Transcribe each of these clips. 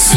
Esto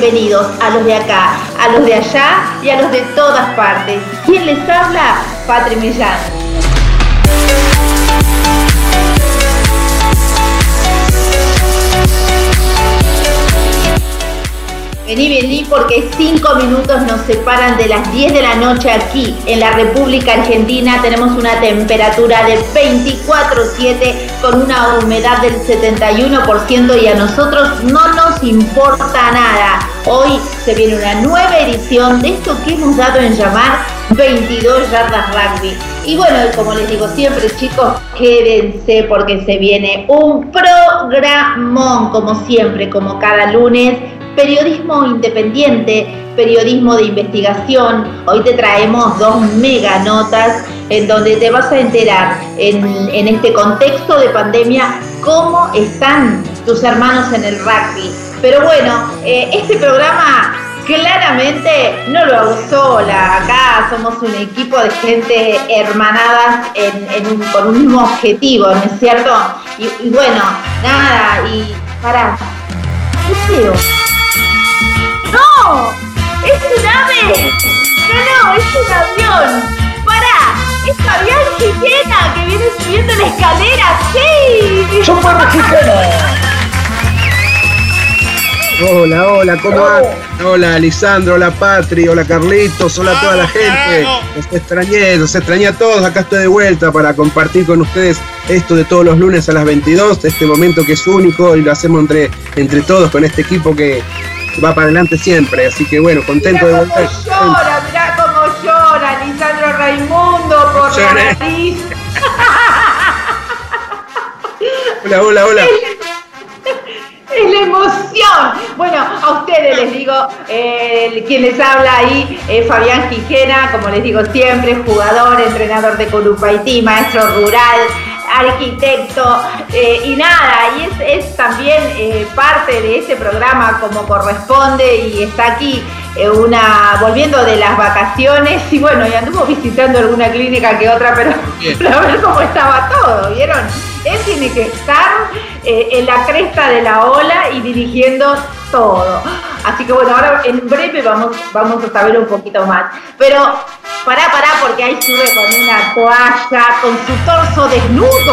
Bienvenidos a los de acá, a los de allá y a los de todas partes. ¿Quién les habla? Patri Millán. Vení, vení, porque cinco minutos nos separan de las 10 de la noche aquí en la República Argentina. Tenemos una temperatura de 24-7 con una humedad del 71% y a nosotros no nos importa nada. Hoy se viene una nueva edición de esto que hemos dado en llamar 22 yardas rugby. Y bueno, como les digo siempre, chicos, quédense porque se viene un programón, como siempre, como cada lunes periodismo independiente, periodismo de investigación. Hoy te traemos dos mega notas en donde te vas a enterar en, este contexto de pandemia cómo están tus hermanos en el rugby. Pero bueno, eh, este programa claramente no lo hago sola. Acá somos un equipo de gente hermanadas con un mismo objetivo, ¿no es cierto? Y, bueno, nada, y para. ¿Qué ¡No! ¡Es un ave! ¡No, no! ¡Es un avión! ¡Para! ¡Es Fabián Gijena que viene subiendo la escalera! ¡Sí! ¡Super Gijena! Hola, hola, ¿cómo va? Hola, Lisandro, hola, Patri, hola, Carlitos, hola a toda la gente. Los extrañé, los extrañé a todos. Acá estoy de vuelta para compartir con ustedes esto de todos los lunes a las 22, este momento que es único y lo hacemos entre, entre todos con este equipo que, va para adelante siempre. Así que bueno, contento de volver. Cómo llora, mirá cómo llora Lisandro Raimundo por la nariz. hola, hola, hola. Es la emoción. Bueno, a eh, quien les habla ahí es Fabián Quijena, como les digo siempre, jugador, entrenador de Corupaití, maestro rural, arquitecto eh, y nada, y es, también eh, parte de este programa como corresponde y está aquí eh, una volviendo de las vacaciones y bueno, y anduvo visitando alguna clínica que otra, pero para ver cómo estaba todo, ¿vieron? Él tiene que estar en la cresta de la ola y dirigiendo todo. Así que bueno, ahora en breve vamos, vamos a saber un poquito más. Pero Pará, pará, porque ahí sube con una toalla, con su torso desnudo.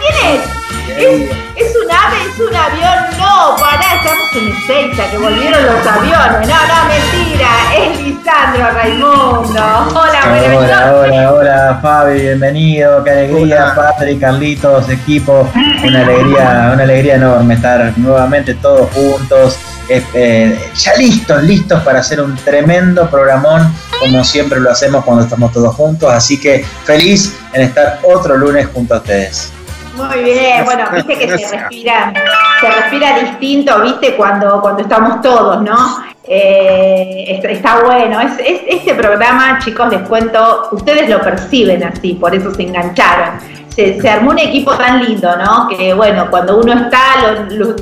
¿Quién es? ¿Es, un ave? ¿Es un avión? No, pará, estamos en Ezeiza, que volvieron los aviones. No, no, mentira. Es Lisandro Raimundo. Hola, buenas Hola, hola, hola, Fabi, bienvenido. Qué alegría, Patrick, Carlitos, equipo. Una alegría, una alegría enorme estar nuevamente todos juntos. Eh, ya listos, listos para hacer un tremendo programón como siempre lo hacemos cuando estamos todos juntos, así que feliz en estar otro lunes junto a ustedes. Muy bien, bueno, viste que se respira, se respira distinto, viste, cuando, cuando estamos todos, ¿no? Eh, está, bueno, es, este programa, chicos, les cuento, ustedes lo perciben así, por eso se engancharon. Se, armó un equipo tan lindo, ¿no? Que bueno, cuando uno está, lo,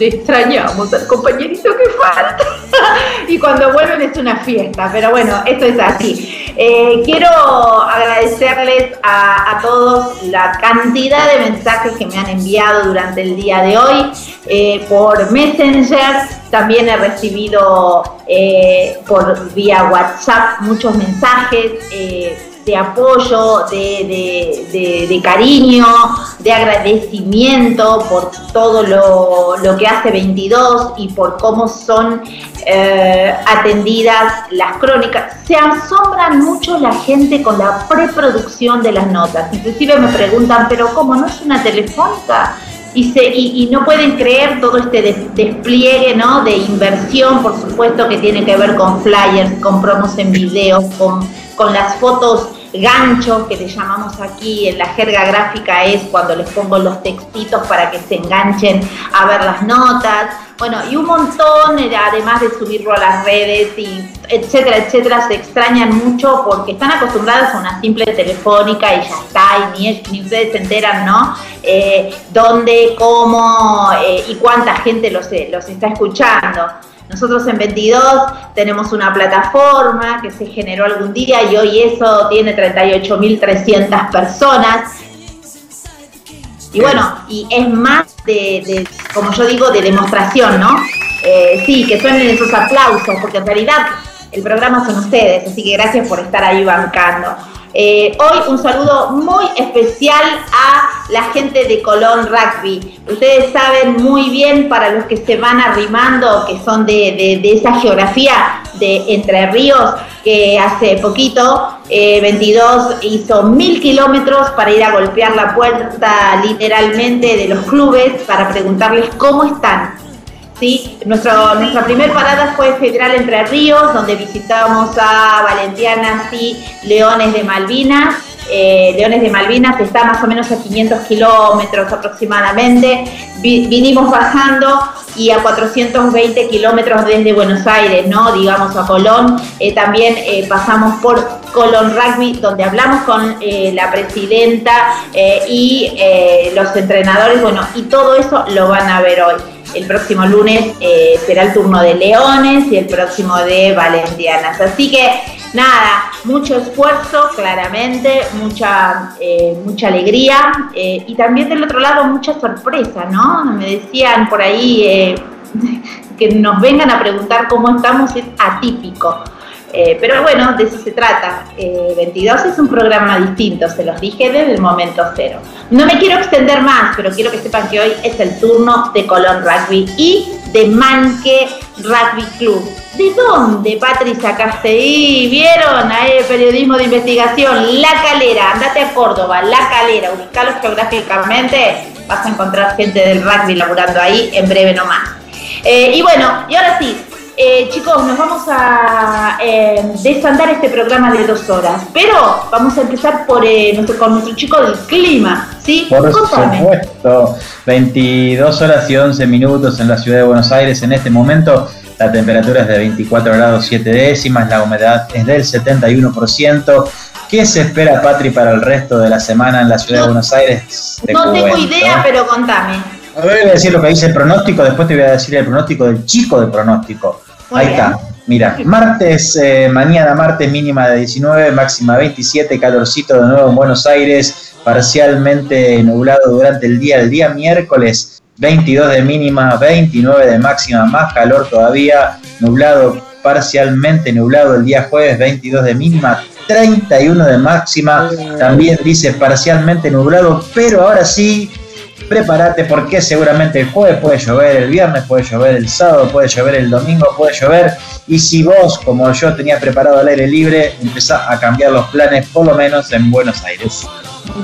extrañamos al compañerito que falta. y cuando vuelven es una fiesta, pero bueno, esto es así. Eh, quiero agradecerles a, todos la cantidad de mensajes que me han enviado durante el día de hoy eh, por Messenger. También he recibido eh, por vía WhatsApp muchos mensajes de apoyo, de, cariño, de agradecimiento por todo lo, que hace 22 y por cómo son eh, atendidas las crónicas. Se asombran mucho la gente con la preproducción de las notas. Inclusive me preguntan, pero ¿cómo no es una telefónica? Y, se, y, no pueden creer todo este despliegue ¿no? de inversión, por supuesto, que tiene que ver con flyers, con promos en videos, con, con las fotos gancho que le llamamos aquí en la jerga gráfica es cuando les pongo los textitos para que se enganchen a ver las notas. Bueno, y un montón, eh, además de subirlo a las redes y etcétera, etcétera, se extrañan mucho porque están acostumbradas a una simple telefónica y ya está, y ni, ni ustedes se enteran, ¿no? Eh, dónde, cómo eh, y cuánta gente los, los está escuchando. Nosotros en 22 tenemos una plataforma que se generó algún día y hoy eso tiene 38.300 personas. Y bueno, y es más de, como yo digo, de demostración, ¿no? Eh, sí, que suenen esos aplausos, porque en realidad el programa son ustedes, así que gracias por estar ahí bancando. Eh, hoy un saludo muy especial a la gente de Colón Rugby. Ustedes saben muy bien, para los que se van arrimando, que son de, esa geografía de Entre Ríos, que hace poquito, 22 eh, hizo mil kilómetros para ir a golpear la puerta literalmente de los clubes para preguntarles cómo están ¿sí? nuestra primera parada fue Federal Entre Ríos, donde visitamos a Valentianas y Leones de Malvinas. Eh, Leones de Malvinas está más o menos a 500 kilómetros aproximadamente. vinimos bajando y a 420 kilómetros desde Buenos Aires, ¿no? Digamos a Colón. Eh, también eh, pasamos por Colón Rugby, donde hablamos con la presidenta y los entrenadores. Bueno, y todo eso lo van a ver hoy. El próximo lunes eh, será el turno de Leones y el próximo de Valentianas. Así que nada, mucho esfuerzo, claramente, mucha, eh, mucha alegría eh, y también del otro lado mucha sorpresa, ¿no? Me decían por ahí que nos vengan a preguntar cómo estamos, es atípico. Eh, pero bueno, de eso se trata. 22 eh, es un programa distinto, se los dije desde el momento cero. No me quiero extender más, pero quiero que sepan que hoy es el turno de Colón Rugby y de Manque Rugby Club. ¿De dónde, Patri, sacaste? Y vieron ahí el periodismo de investigación, La Calera, andate a Córdoba, La Calera, ubicalo geográficamente, vas a encontrar gente del rugby laburando ahí en breve nomás. Eh, y bueno, y ahora sí, eh, chicos, nos vamos a eh, desandar este programa de dos horas, pero vamos a empezar por eh, nuestro, con nuestro chico del clima, ¿sí? Por supuesto, 22 horas y 11 minutos en la ciudad de Buenos Aires en este momento. La temperatura es de 24 grados 7 décimas, la humedad es del 71%. ¿Qué se espera, Patri, para el resto de la semana en la ciudad de Buenos Aires? no tengo idea, pero contame. A ver, voy a decir lo que dice el pronóstico, después te voy a decir el pronóstico del chico de pronóstico. Ahí está. Mira, martes, eh, mañana martes mínima de 19, máxima 27, calorcito de nuevo en Buenos Aires, parcialmente nublado durante el día. El día miércoles 22 de mínima, 29 de máxima, más calor todavía, nublado, parcialmente nublado el día jueves, 22 de mínima, 31 de máxima, también dice parcialmente nublado, pero ahora sí prepárate porque seguramente el jueves puede llover, el viernes puede llover, el sábado puede llover, el domingo puede llover. Y si vos, como yo, tenía preparado el aire libre, empezá a cambiar los planes, por lo menos en Buenos Aires.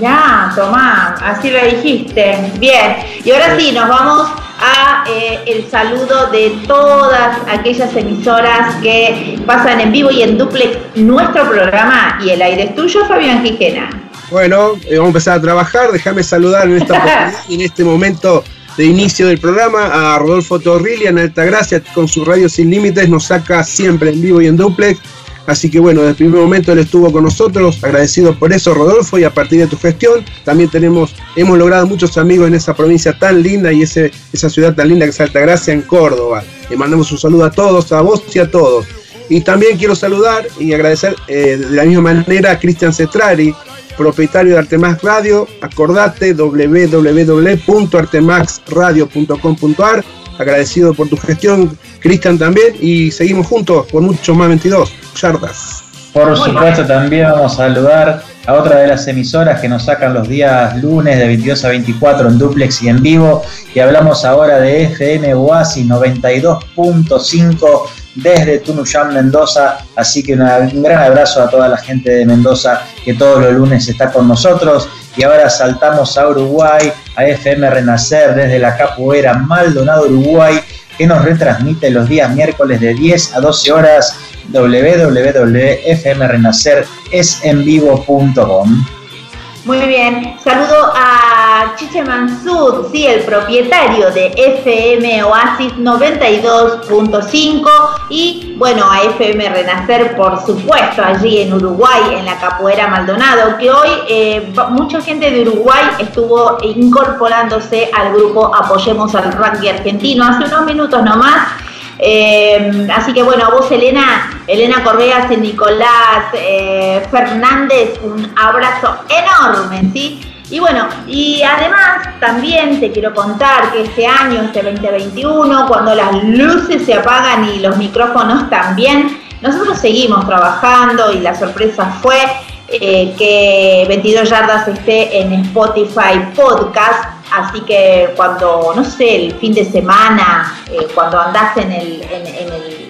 Ya, Tomás, así lo dijiste. Bien, y ahora sí, nos vamos a eh, el saludo de todas aquellas emisoras que pasan en vivo y en duplex nuestro programa y el aire es tuyo, Fabián Quijena. Bueno, eh, vamos a empezar a trabajar. Déjame saludar en esta en este momento de inicio del programa a Rodolfo Torrilli en Altagracia con su radio sin límites. Nos saca siempre en vivo y en duplex. Así que bueno, desde el primer momento él estuvo con nosotros, agradecido por eso Rodolfo y a partir de tu gestión también tenemos, hemos logrado muchos amigos en esa provincia tan linda y ese, esa ciudad tan linda que es Altagracia en Córdoba. Le mandamos un saludo a todos, a vos y a todos. Y también quiero saludar y agradecer eh, de la misma manera a Cristian Cetrari, propietario de Artemax Radio. Acordate www.artemaxradio.com.ar. Agradecido por tu gestión, Cristian también. Y seguimos juntos por muchos más 22 yardas. Por supuesto, también vamos a saludar a otra de las emisoras que nos sacan los días lunes de 22 a 24 en duplex y en vivo. Y hablamos ahora de FM Oasis 92.5 desde Tunuyán, Mendoza. Así que un gran abrazo a toda la gente de Mendoza que todos los lunes está con nosotros. Y ahora saltamos a Uruguay, a FM Renacer desde la Capoeira Maldonado, Uruguay, que nos retransmite los días miércoles de 10 a 12 horas www.fmrenaceresenvivo.com. Muy bien, saludo a Chiche Mansud, sí, el propietario de FM Oasis 92.5 y bueno, a FM Renacer, por supuesto, allí en Uruguay, en la Capoeira Maldonado, que hoy eh, mucha gente de Uruguay estuvo incorporándose al grupo Apoyemos al Rugby Argentino. Hace unos minutos nomás eh, así que bueno, a vos Elena, Elena Correas y Nicolás eh, Fernández, un abrazo enorme, ¿sí? Y bueno, y además también te quiero contar que este año, este 2021, cuando las luces se apagan y los micrófonos también, nosotros seguimos trabajando y la sorpresa fue eh, que 22 yardas esté en Spotify Podcast Así que cuando, no sé, el fin de semana, eh, cuando andás en el, en, el,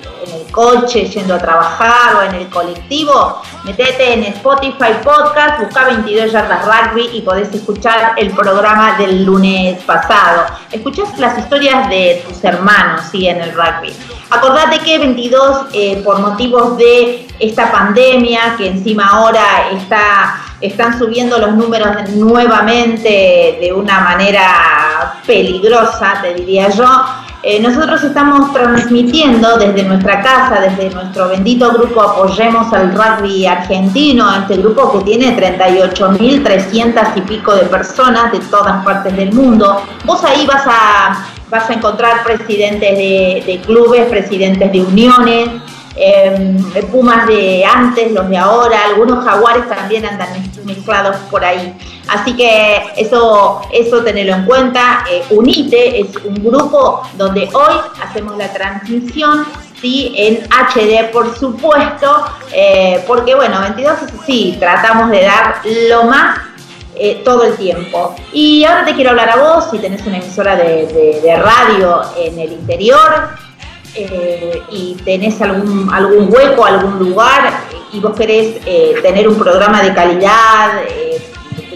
coche yendo a trabajar o en el colectivo, metete en Spotify Podcast, busca 22 yardas rugby y podés escuchar el programa del lunes pasado. Escuchás las historias de tus hermanos, sí, en el rugby. Acordate que 22, eh, por motivos de esta pandemia, que encima ahora está están subiendo los números nuevamente de una manera peligrosa, te diría yo. Eh, nosotros estamos transmitiendo desde nuestra casa, desde nuestro bendito grupo Apoyemos al Rugby Argentino, este grupo que tiene 38.300 y pico de personas de todas partes del mundo. Vos ahí vas a, vas a encontrar presidentes de, de clubes, presidentes de uniones, eh, pumas de antes, los de ahora, algunos jaguares también andan mezclados por ahí. Así que eso, eso tenerlo en cuenta. Eh, UNITE es un grupo donde hoy hacemos la transmisión ¿sí? en HD, por supuesto, eh, porque bueno, 22 sí, tratamos de dar lo más eh, todo el tiempo. Y ahora te quiero hablar a vos, si tenés una emisora de radio en el interior, eh, y tenés algún, algún hueco, algún lugar y vos querés eh, tener un programa de calidad, eh,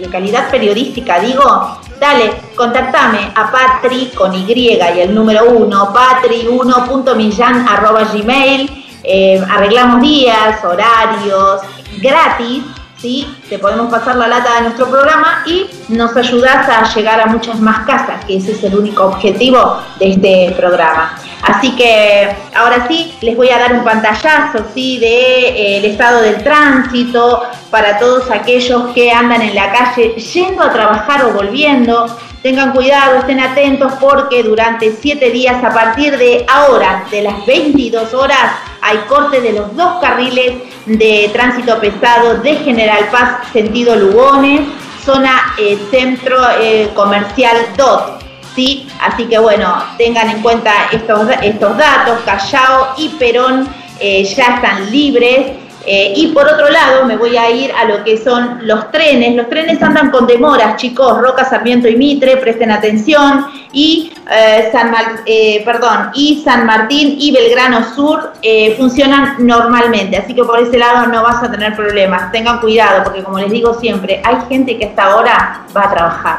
de calidad periodística, digo, dale, contactame a Patri con Y y el número uno, patri1.millan arroba gmail, arreglamos días, horarios, gratis ¿sí? Te podemos pasar la lata de nuestro programa y nos ayudas a llegar a muchas más casas, que ese es el único objetivo de este programa. Así que ahora sí, les voy a dar un pantallazo, ¿sí? De eh, estado del tránsito para todos aquellos que andan en la calle yendo a trabajar o volviendo. Tengan cuidado, estén atentos porque durante siete días a partir de ahora, de las 22 horas, hay corte de los dos carriles de tránsito pesado de General Paz, sentido Lugones, zona eh, centro eh, comercial DOT. ¿sí? Así que bueno, tengan en cuenta estos, estos datos, Callao y Perón eh, ya están libres. Eh, y por otro lado, me voy a ir a lo que son los trenes. Los trenes andan con demoras, chicos. Roca, Sarmiento y Mitre, presten atención. Y, eh, San, eh, y San Martín y Belgrano Sur funcionan normalmente. Así que por ese lado no vas a tener problemas. Tengan cuidado, porque como les digo siempre, hay gente que hasta ahora va a trabajar.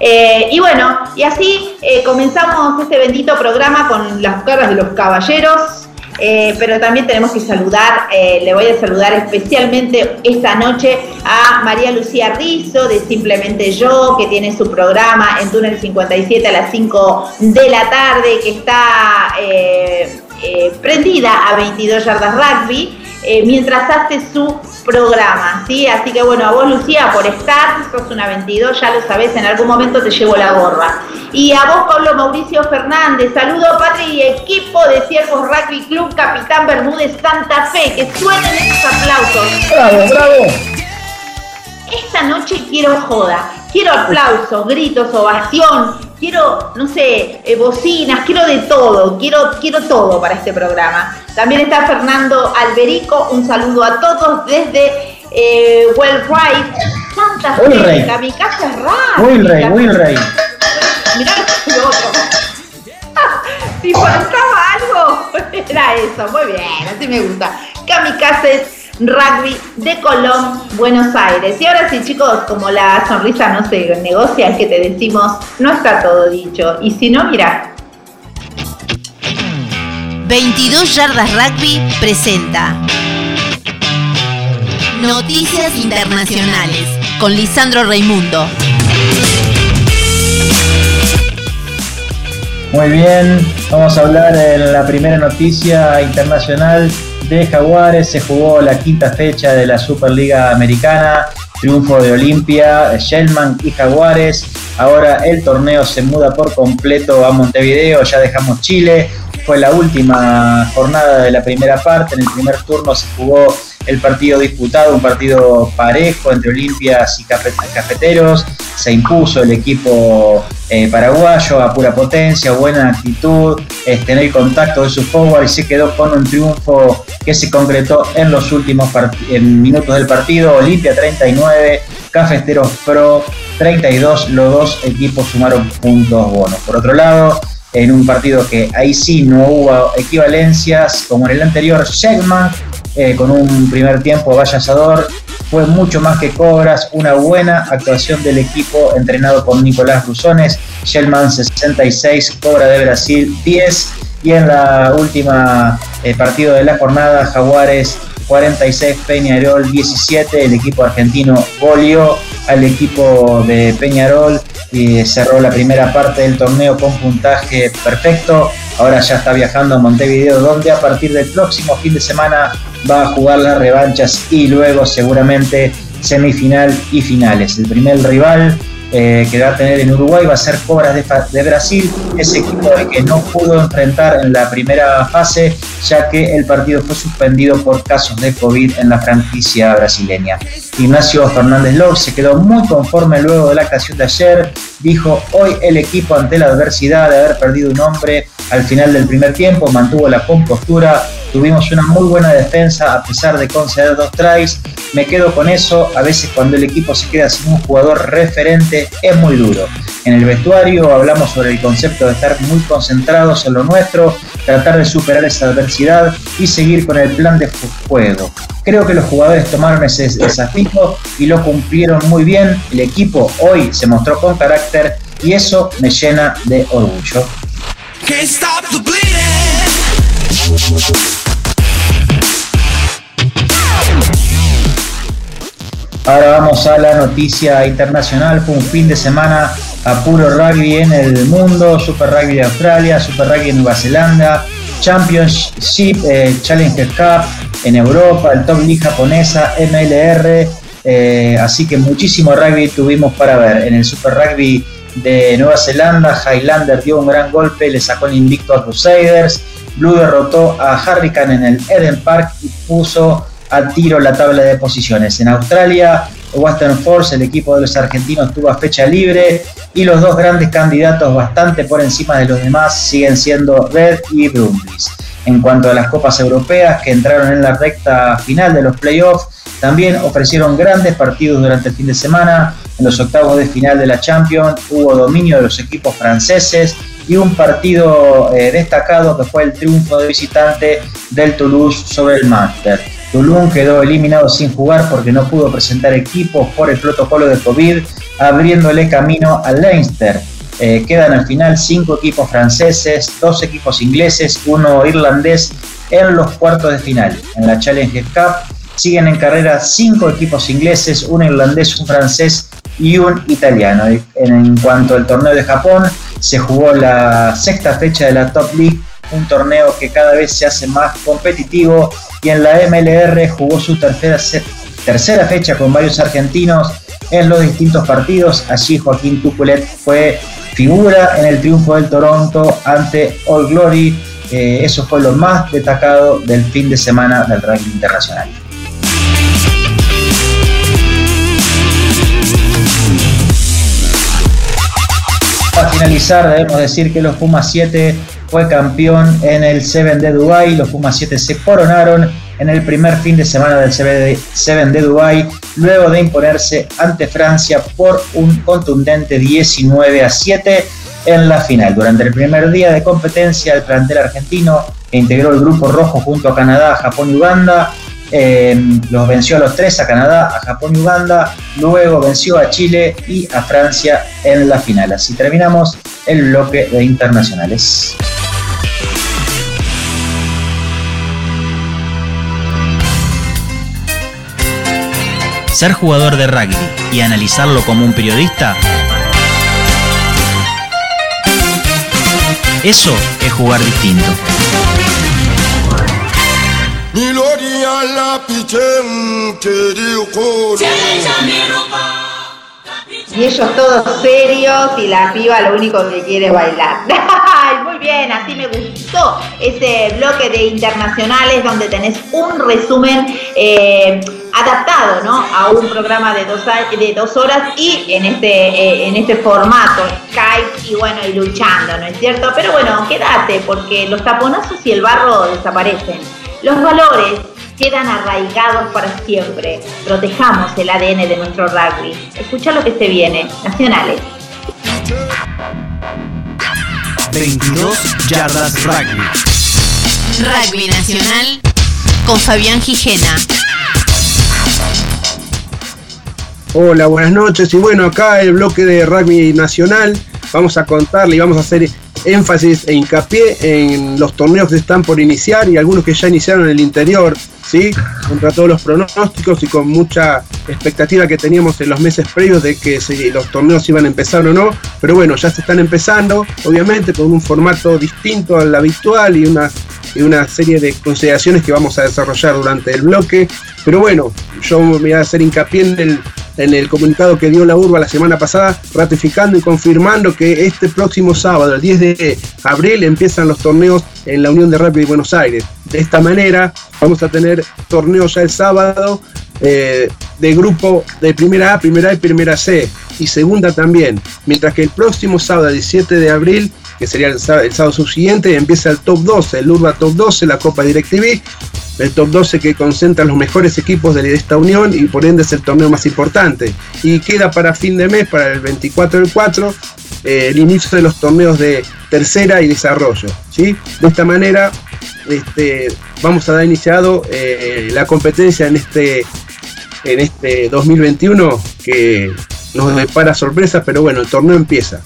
y bueno, y así comenzamos este bendito programa con las caras de los caballeros. Eh, pero también tenemos que saludar, eh, le voy a saludar especialmente esta noche a María Lucía Rizzo de Simplemente Yo, que tiene su programa en Túnel 57 a las 5 de la tarde, que está eh, prendida a 22 yardas rugby. Mientras hace su programa, ¿sí? Así que bueno, a vos Lucía por estar, sos una 22, ya lo sabés, en algún momento te llevo la gorra. Y a vos Pablo Mauricio Fernández, saludo Patri y equipo de Ciervos Rugby Club Capitán Bermúdez Santa Fe, que suenen estos aplausos. Bravo, bravo. Esta noche quiero joda, quiero aplausos, gritos, ovación, quiero, no sé, eh, bocinas, quiero de todo, quiero, quiero todo para este programa. También está Fernando Alberico, un saludo a todos desde eh, Well Santa Fe, mi casa es rara. Will Rey, Will Rey. Mirá lo otro. si faltaba algo, era eso, muy bien, así me gusta. Kamikazes Rugby de Colón, Buenos Aires. Y ahora sí, chicos, como la sonrisa no se negocia, es que te decimos, no está todo dicho. Y si no, mira. 22 Yardas Rugby presenta Noticias Internacionales con Lisandro Raimundo. Muy bien, vamos a hablar en la primera noticia internacional de Jaguares se jugó la quinta fecha de la Superliga Americana, triunfo de Olimpia, Shellman y Jaguares. Ahora el torneo se muda por completo a Montevideo, ya dejamos Chile. Fue la última jornada de la primera parte, en el primer turno se jugó el partido disputado, un partido parejo entre Olimpias y Cafeteros. Se impuso el equipo eh, paraguayo a pura potencia, buena actitud, en el contacto de su forward y se quedó con un triunfo que se concretó en los últimos minutos del partido. Olimpia 39, Cafeteros Pro 32, los dos equipos sumaron puntos bonos. Por otro lado, en un partido que ahí sí no hubo equivalencias, como en el anterior, Shegman eh, con un primer tiempo vallador, fue mucho más que Cobras, una buena actuación del equipo entrenado por Nicolás Rusones, Shellman 66, Cobra de Brasil 10 y en la última eh, partido de la jornada Jaguares 46, Peñarol 17, el equipo argentino goleó al equipo de Peñarol y cerró la primera parte del torneo con puntaje perfecto. Ahora ya está viajando a Montevideo, donde a partir del próximo fin de semana va a jugar las revanchas y luego seguramente semifinal y finales. El primer rival eh, que va a tener en Uruguay va a ser Cobras de, Brasil, ese equipo que no pudo enfrentar en la primera fase, ya que el partido fue suspendido por casos de COVID en la franquicia brasileña. Ignacio Fernández López se quedó muy conforme luego de la actuación de ayer, dijo hoy el equipo ante la adversidad de haber perdido un hombre al final del primer tiempo, mantuvo la compostura, tuvimos una muy buena defensa a pesar de conceder dos tries, me quedo con eso, a veces cuando el equipo se queda sin un jugador referente es muy duro. En el vestuario hablamos sobre el concepto de estar muy concentrados en lo nuestro, tratar de superar esa adversidad y seguir con el plan de juego. Creo que los jugadores tomaron ese desafío y lo cumplieron muy bien. El equipo hoy se mostró con carácter y eso me llena de orgullo. Ahora vamos a la noticia internacional. Fue un fin de semana a puro rugby en el mundo. Super Rugby de Australia, Super Rugby en Nueva Zelanda, Championship, eh, Challenger Cup en Europa, el Top League japonesa, MLR. Eh, así que muchísimo rugby tuvimos para ver. En el Super Rugby de Nueva Zelanda, Highlander dio un gran golpe, le sacó el invicto a Crusaders. Blue derrotó a Harrican en el Eden Park y puso a tiro la tabla de posiciones. En Australia, Western Force, el equipo de los argentinos, tuvo fecha libre y los dos grandes candidatos bastante por encima de los demás siguen siendo Red y Brumbies. En cuanto a las copas europeas que entraron en la recta final de los playoffs, también ofrecieron grandes partidos durante el fin de semana. En los octavos de final de la Champions hubo dominio de los equipos franceses y un partido eh, destacado que fue el triunfo de visitante del Toulouse sobre el Manchester. Toulouse quedó eliminado sin jugar porque no pudo presentar equipos por el protocolo de COVID, abriéndole camino al Leinster. Eh, quedan al final cinco equipos franceses, dos equipos ingleses, uno irlandés en los cuartos de final. En la Challenger Cup siguen en carrera cinco equipos ingleses, un irlandés, un francés y un italiano. En cuanto al torneo de Japón, se jugó la sexta fecha de la Top League, un torneo que cada vez se hace más competitivo y en la MLR jugó su tercera, tercera fecha con varios argentinos en los distintos partidos. Allí Joaquín Tuculet fue figura en el triunfo del Toronto ante All Glory. Eh, eso fue lo más destacado del fin de semana del ranking internacional. Para finalizar, debemos decir que los Pumas 7 fue campeón en el Seven de Dubai. Los Pumas 7 se coronaron en el primer fin de semana del Seven de Dubai, luego de imponerse ante Francia por un contundente 19 a 7 en la final. Durante el primer día de competencia, el plantel argentino, que integró el grupo rojo junto a Canadá, Japón y Uganda, eh, los venció a los tres, a Canadá, a Japón y Uganda, luego venció a Chile y a Francia en la final. Así terminamos el bloque de internacionales. Ser jugador de rugby y analizarlo como un periodista, eso es jugar distinto. Y ellos todos serios y la piba lo único que quiere es bailar. Muy bien, así me gustó ese bloque de internacionales donde tenés un resumen eh, adaptado ¿no? a un programa de dos, de dos horas y en este, eh, en este formato, Skype y bueno, y luchando, ¿no es cierto? Pero bueno, quédate porque los taponazos y el barro desaparecen. Los valores quedan arraigados para siempre. Protejamos el ADN de nuestro rugby. Escucha lo que se viene. Nacionales. 22 yardas rugby. Rugby Nacional con Fabián Gijena. Hola, buenas noches. Y bueno, acá el bloque de rugby nacional. Vamos a contarle y vamos a hacer énfasis e hincapié en los torneos que están por iniciar y algunos que ya iniciaron en el interior, ¿sí? Contra todos los pronósticos y con mucha expectativa que teníamos en los meses previos de que los torneos iban a empezar o no. Pero bueno, ya se están empezando, obviamente, con un formato distinto al habitual y una, y una serie de consideraciones que vamos a desarrollar durante el bloque. Pero bueno, yo me voy a hacer hincapié en el en el comunicado que dio la URBA la semana pasada, ratificando y confirmando que este próximo sábado, el 10 de abril, empiezan los torneos en la Unión de Rugby de Buenos Aires. De esta manera, vamos a tener torneos ya el sábado eh, de grupo de primera A, primera A y primera C, y segunda también. Mientras que el próximo sábado, el 17 de abril, que sería el sábado, subsiguiente, empieza el top 12, el URBA top 12, la Copa DirecTV, el top 12 que concentra los mejores equipos de esta unión y por ende es el torneo más importante. Y queda para fin de mes, para el 24 del 4, eh, el inicio de los torneos de tercera y desarrollo. ¿sí? De esta manera este, vamos a dar iniciado eh, la competencia en este, en este 2021 que nos depara sorpresas, pero bueno, el torneo empieza.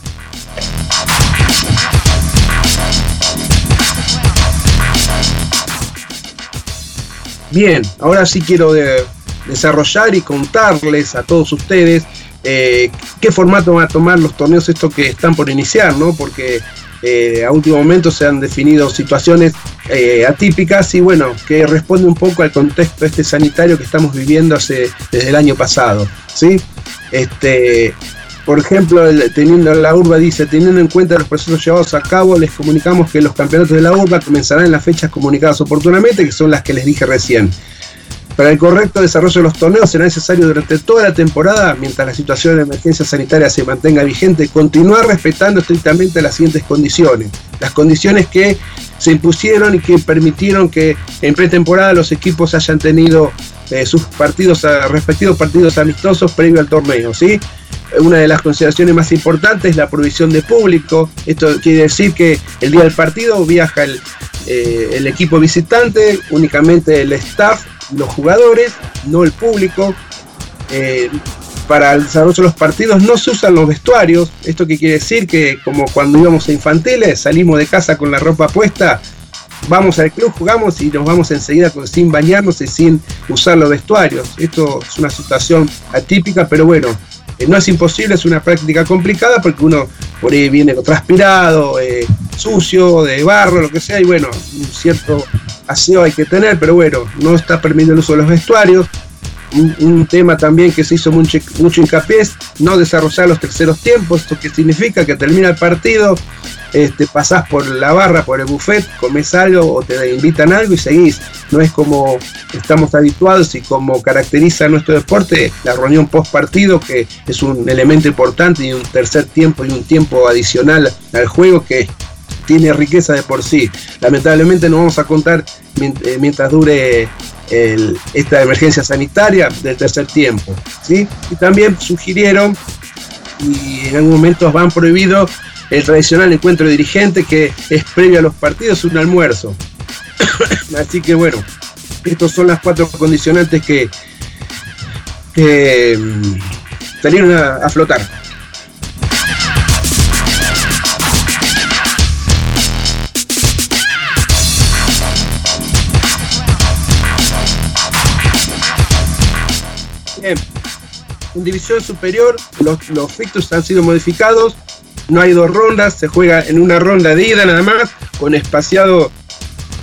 Bien, ahora sí quiero desarrollar y contarles a todos ustedes eh, qué formato van a tomar los torneos estos que están por iniciar, ¿no? Porque eh, a último momento se han definido situaciones eh, atípicas y bueno, que responde un poco al contexto este sanitario que estamos viviendo hace, desde el año pasado, ¿sí? Este, por ejemplo, teniendo la urba dice, teniendo en cuenta los procesos llevados a cabo, les comunicamos que los campeonatos de la urba comenzarán en las fechas comunicadas oportunamente, que son las que les dije recién. Para el correcto desarrollo de los torneos será necesario durante toda la temporada, mientras la situación de emergencia sanitaria se mantenga vigente, continuar respetando estrictamente las siguientes condiciones. Las condiciones que se impusieron y que permitieron que en pretemporada los equipos hayan tenido eh, sus partidos, respectivos partidos amistosos previo al torneo, ¿sí? Una de las consideraciones más importantes es la provisión de público. Esto quiere decir que el día del partido viaja el, eh, equipo visitante, únicamente el staff, los jugadores, no el público. Eh, para el desarrollo de los partidos no se usan los vestuarios. Esto que quiere decir que como cuando íbamos a infantiles, salimos de casa con la ropa puesta, vamos al club, jugamos y nos vamos enseguida sin bañarnos y sin usar los vestuarios. Esto es una situación atípica, pero bueno, eh, no es imposible, es una práctica complicada porque uno por ahí viene transpirado, eh, sucio, de barro, lo que sea, y bueno, un cierto aseo hay que tener, pero bueno, no está permitiendo el uso de los vestuarios un, tema también que se hizo mucho, mucho hincapié es no desarrollar los terceros tiempos, esto que significa que termina el partido, este, pasás por la barra, por el buffet, comes algo o te invitan algo y seguís. No es como estamos habituados y como caracteriza nuestro deporte, la reunión post partido, que es un elemento importante y un tercer tiempo y un tiempo adicional al juego que tiene riqueza de por sí. Lamentablemente no vamos a contar eh, mientras dure esta emergencia sanitaria del tercer tiempo. ¿sí? Y también sugirieron, y en algún momento van prohibido, el tradicional encuentro de dirigente que es previo a los partidos un almuerzo. Así que bueno, estas son las cuatro condicionantes que, mm, salieron a flotar. En división superior los, los han sido modificados, no hay dos rondas, se juega en una ronda de ida nada más, con espaciado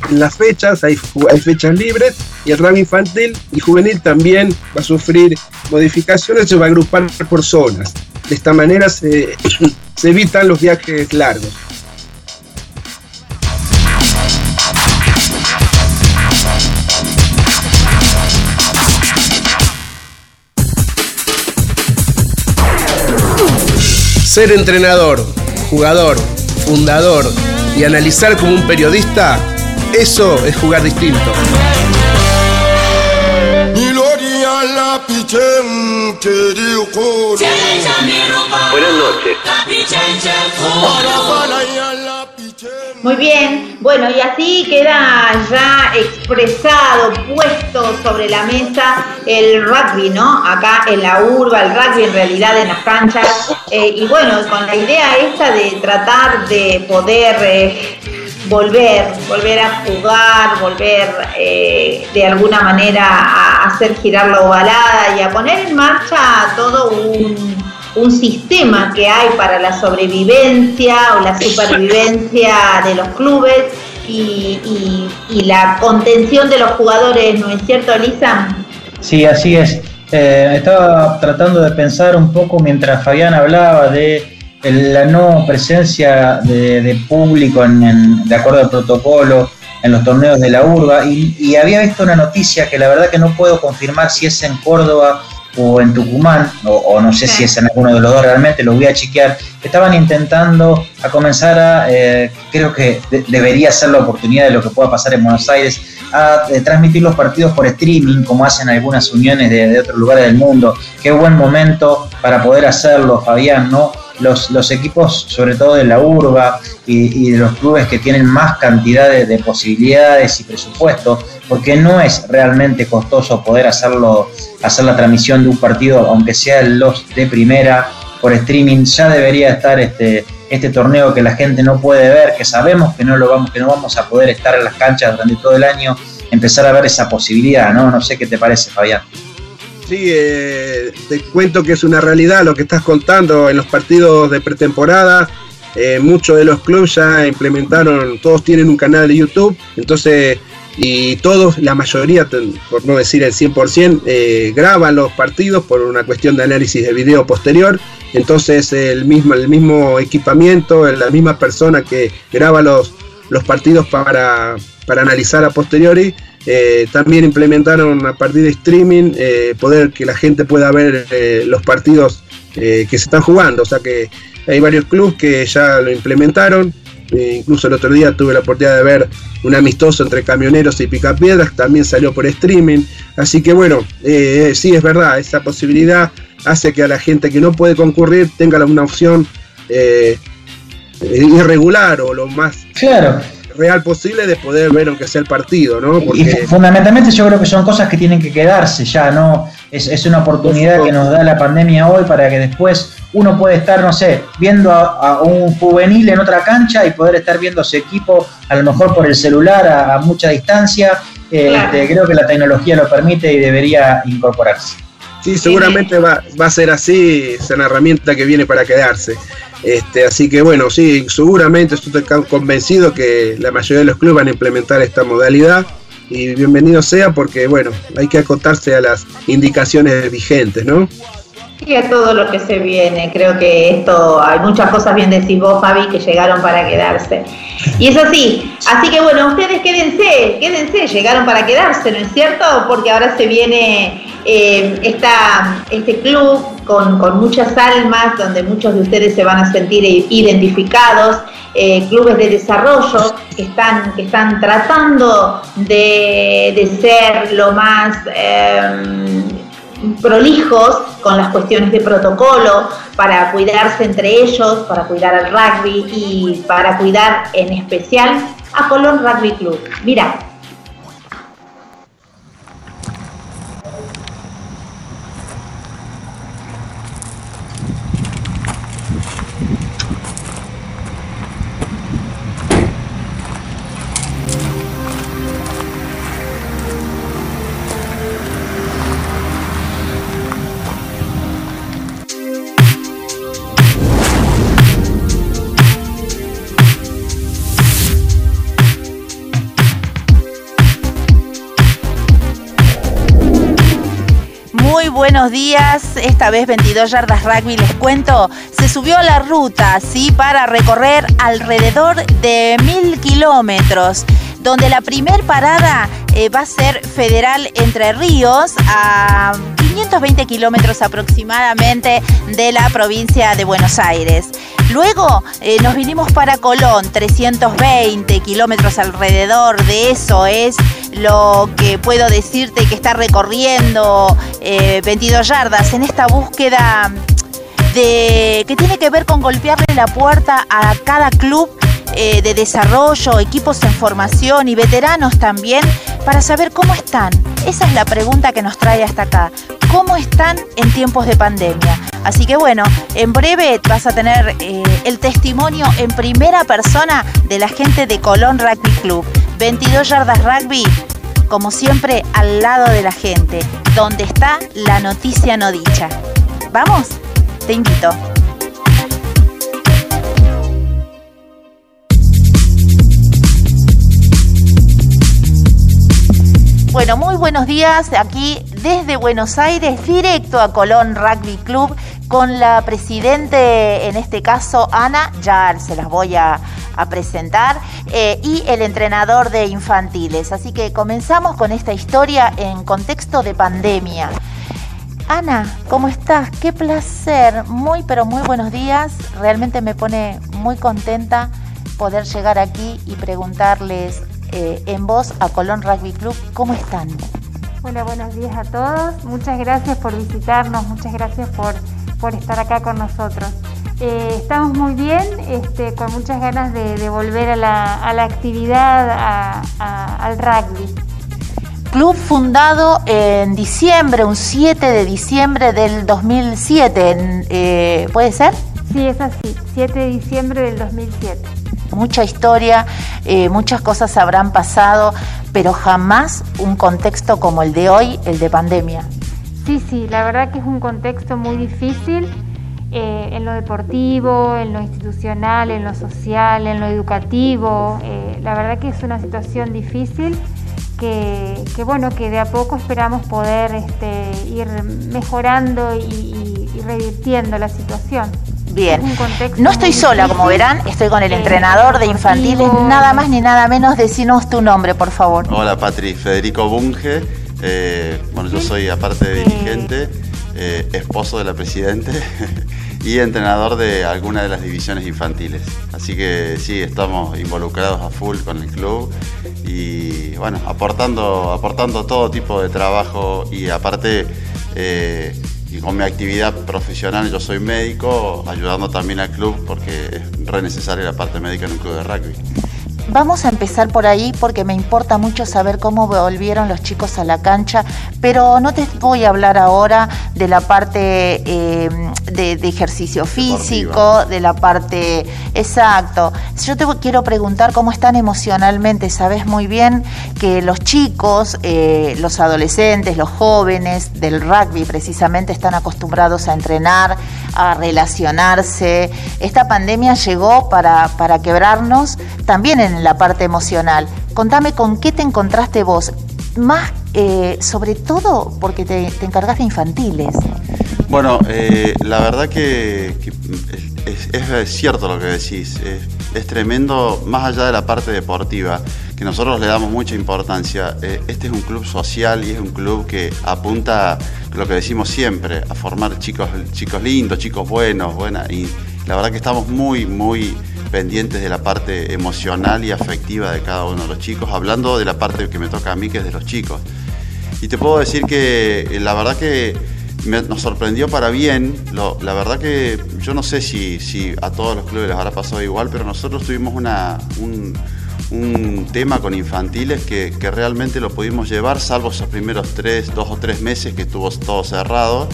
en las fechas, hay, hay fechas libres, y el ramo infantil y juvenil también va a sufrir modificaciones, se va a agrupar por zonas. De esta manera se, se evitan los viajes largos. Ser entrenador, jugador, fundador y analizar como un periodista, eso es jugar distinto. Buenas noches. Muy bien, bueno, y así queda ya expresado, puesto sobre la mesa el rugby, ¿no? Acá en la urba, el rugby en realidad en las canchas. Eh, y bueno, con la idea esta de tratar de poder eh, volver, volver a jugar, volver eh, de alguna manera a hacer girar la ovalada y a poner en marcha todo un un sistema que hay para la sobrevivencia o la supervivencia de los clubes y, la contención de los jugadores, ¿no es cierto, Lisa? Sí, así es. Eh, estaba tratando de pensar un poco mientras Fabián hablaba de la no presencia de, público en, de acuerdo al protocolo en los torneos de la urba y, y había visto una noticia que la verdad que no puedo confirmar si es en Córdoba o en Tucumán, o, no sé si es en alguno de los dos realmente, lo voy a chequear, estaban intentando a comenzar a, eh, creo que debería ser la oportunidad de lo que pueda pasar en Buenos Aires, a eh, transmitir los partidos por streaming, como hacen algunas uniones de, de, otros lugares del mundo. Qué buen momento para poder hacerlo, Fabián, ¿no? Los, equipos, sobre todo de la urba y, de los clubes que tienen más cantidad de, posibilidades y presupuesto, porque no es realmente costoso poder hacerlo, hacer la transmisión de un partido, aunque sea los de primera, por streaming, ya debería estar este, este torneo que la gente no puede ver, que sabemos que no lo vamos, que no vamos a poder estar en las canchas durante todo el año, empezar a ver esa posibilidad, ¿no? No sé qué te parece, Fabián. Sí, eh, te cuento que es una realidad lo que estás contando en los partidos de pretemporada. Eh, muchos de los clubes ya implementaron, todos tienen un canal de YouTube, entonces, y todos, la mayoría, por no decir el 100%, eh, graban los partidos por una cuestión de análisis de video posterior. Entonces, el mismo, el mismo equipamiento, la misma persona que graba los, los partidos para, para analizar a posteriori, eh, también implementaron a partir de streaming eh, poder que la gente pueda ver eh, los partidos que se están jugando. O sea que hay varios clubes que ya lo implementaron Eh, incluso el otro día tuve la oportunidad de ver un amistoso entre camioneros y picapiedras, también salió por streaming. Así que bueno, eh, sí es verdad, esa posibilidad hace que a la gente que no puede concurrir tenga una opción irregular o lo más claro real posible de poder ver aunque sea el partido, ¿no? Y fundamentalmente yo creo que son cosas que tienen que quedarse ya, ¿no? Es, una oportunidad que nos da la pandemia hoy para que después uno puede estar, no sé, viendo a, un juvenil en otra cancha y poder estar viendo su equipo a lo mejor por el celular a, mucha distancia. Este, creo que la tecnología lo permite y debería incorporarse. Sí, seguramente va, va a ser así, es una herramienta que viene para quedarse. Este, así que bueno, sí, seguramente estoy convencido que la mayoría de los clubes van a implementar esta modalidad y bienvenido sea porque bueno, hay que acotarse a las indicaciones vigentes, ¿no? Y a todo lo que se viene. Creo que esto, hay muchas cosas, bien decís vos, Fabi, que llegaron para quedarse. Y es así. Así que bueno, ustedes quédense, quédense, llegaron para quedarse, ¿no es cierto? Porque ahora se viene eh, este club con, muchas almas, donde muchos de ustedes se van a sentir identificados, eh, clubes de desarrollo que están, que están tratando de, ser lo más... Eh, prolijos con las cuestiones de protocolo para cuidarse entre ellos, para cuidar al rugby y para cuidar en especial a Colón Rugby Club. Mira, buenos días. Esta vez 22 yardas rugby, les cuento, se subió a la ruta, ¿sí? Para recorrer alrededor de mil kilómetros, donde la primer parada eh, va a ser Federal Entre Ríos, a 520 kilómetros aproximadamente de la provincia de Buenos Aires. Luego eh, nos vinimos para Colón, 320 kilómetros alrededor de eso es lo que puedo decirte que está recorriendo 22 eh, yardas en esta búsqueda de que tiene que ver con golpearle la puerta a cada club eh, de desarrollo, equipos en formación y veteranos también, para saber cómo están. Esa es la pregunta que nos trae hasta acá. ¿Cómo están en tiempos de pandemia? Así que bueno, en breve vas a tener eh, el testimonio en primera persona de la gente de Colón Rugby Club. 22 yardas rugby, como siempre, al lado de la gente, donde está la noticia no dicha. ¿Vamos? Te invito. Bueno, muy buenos días aquí desde Buenos Aires, directo a Colón Rugby Club con la presidente, en este caso Ana, ya se las voy a, presentar, eh, y el entrenador de infantiles. Así que comenzamos con esta historia en contexto de pandemia. Ana, ¿cómo estás? Qué placer, muy pero muy buenos días. Realmente me pone muy contenta poder llegar aquí y preguntarles eh, en voz a Colón Rugby Club. ¿Cómo están? Hola, buenos días a todos. Muchas gracias por visitarnos, muchas gracias por, por estar acá con nosotros. Eh, estamos muy bien, este, con muchas ganas de, volver a la, actividad, al rugby. Club fundado en diciembre, un 7 de diciembre del 2007, eh, ¿puede ser? Sí, es así, 7 de diciembre del 2007 mucha historia, eh, muchas cosas habrán pasado, pero jamás un contexto como el de hoy, el de pandemia. Sí, sí, la verdad que es un contexto muy difícil eh, en lo deportivo, en lo institucional, en lo social, en lo educativo. Eh, la verdad que es una situación difícil que, bueno, que de a poco esperamos poder este, ir mejorando y revirtiendo la situación. Bien, no estoy sola, como verán, estoy con el entrenador de infantiles, nada más ni nada menos, decinos tu nombre, por favor. Hola, Patri, Federico Bunge. Eh, bueno, yo soy, aparte de dirigente, eh, esposo de la presidente y entrenador de alguna de las divisiones infantiles. Así que sí, estamos involucrados a full con el club y bueno, aportando, aportando todo tipo de trabajo y aparte eh, y con mi actividad profesional, yo soy médico, ayudando también al club porque es re necesaria la parte médica en un club de rugby. Vamos a empezar por ahí porque me importa mucho saber cómo volvieron los chicos a la cancha, pero no te voy a hablar ahora de la parte eh, de, ejercicio físico, de la parte exacto. Yo te quiero preguntar cómo están emocionalmente. Sabes muy bien que los chicos, eh, los adolescentes, los jóvenes del rugby precisamente están acostumbrados a entrenar, a relacionarse. Esta pandemia llegó para, para quebrarnos también la parte emocional. Contame con qué te encontraste vos, más eh, sobre todo porque te, te encargas de infantiles. Bueno, eh, la verdad que, es, cierto lo que decís, es, tremendo, más allá de la parte deportiva, que nosotros le damos mucha importancia. Eh, este es un club social y es un club que apunta, lo que decimos siempre, a formar chicos, chicos lindos, chicos buenos, buenas, y la verdad que estamos muy, muy pendientes de la parte emocional y afectiva de cada uno de los chicos, hablando de la parte que me toca a mí, que es de los chicos. Y te puedo decir que eh, la verdad que nos sorprendió para bien, la verdad que yo no sé si, si, a todos los clubes les habrá pasado igual, pero nosotros tuvimos una, un, tema con infantiles que, que, realmente lo pudimos llevar, salvo esos primeros tres, dos o tres meses que estuvo todo cerrado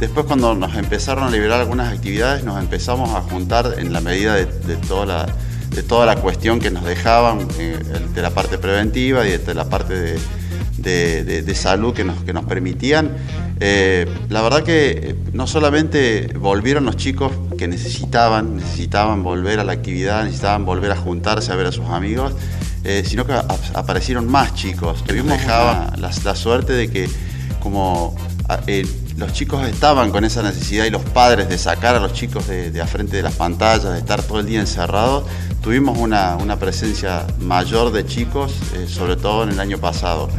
Después cuando nos empezaron a liberar algunas actividades, nos empezamos a juntar en la medida de, toda, la, de toda la cuestión que nos dejaban, eh, de la parte preventiva y de, la parte de, salud que nos, que nos permitían. Eh, la verdad que eh, no solamente volvieron los chicos que necesitaban, necesitaban volver a la actividad, necesitaban volver a juntarse a ver a sus amigos, sino que aparecieron más chicos. Tuvimos la, la, suerte de que como los chicos estaban con esa necesidad y los padres de sacar a los chicos de, a frente de las pantallas, de estar todo el día encerrados, tuvimos una, presencia mayor de chicos, eh, sobre todo en el año pasado.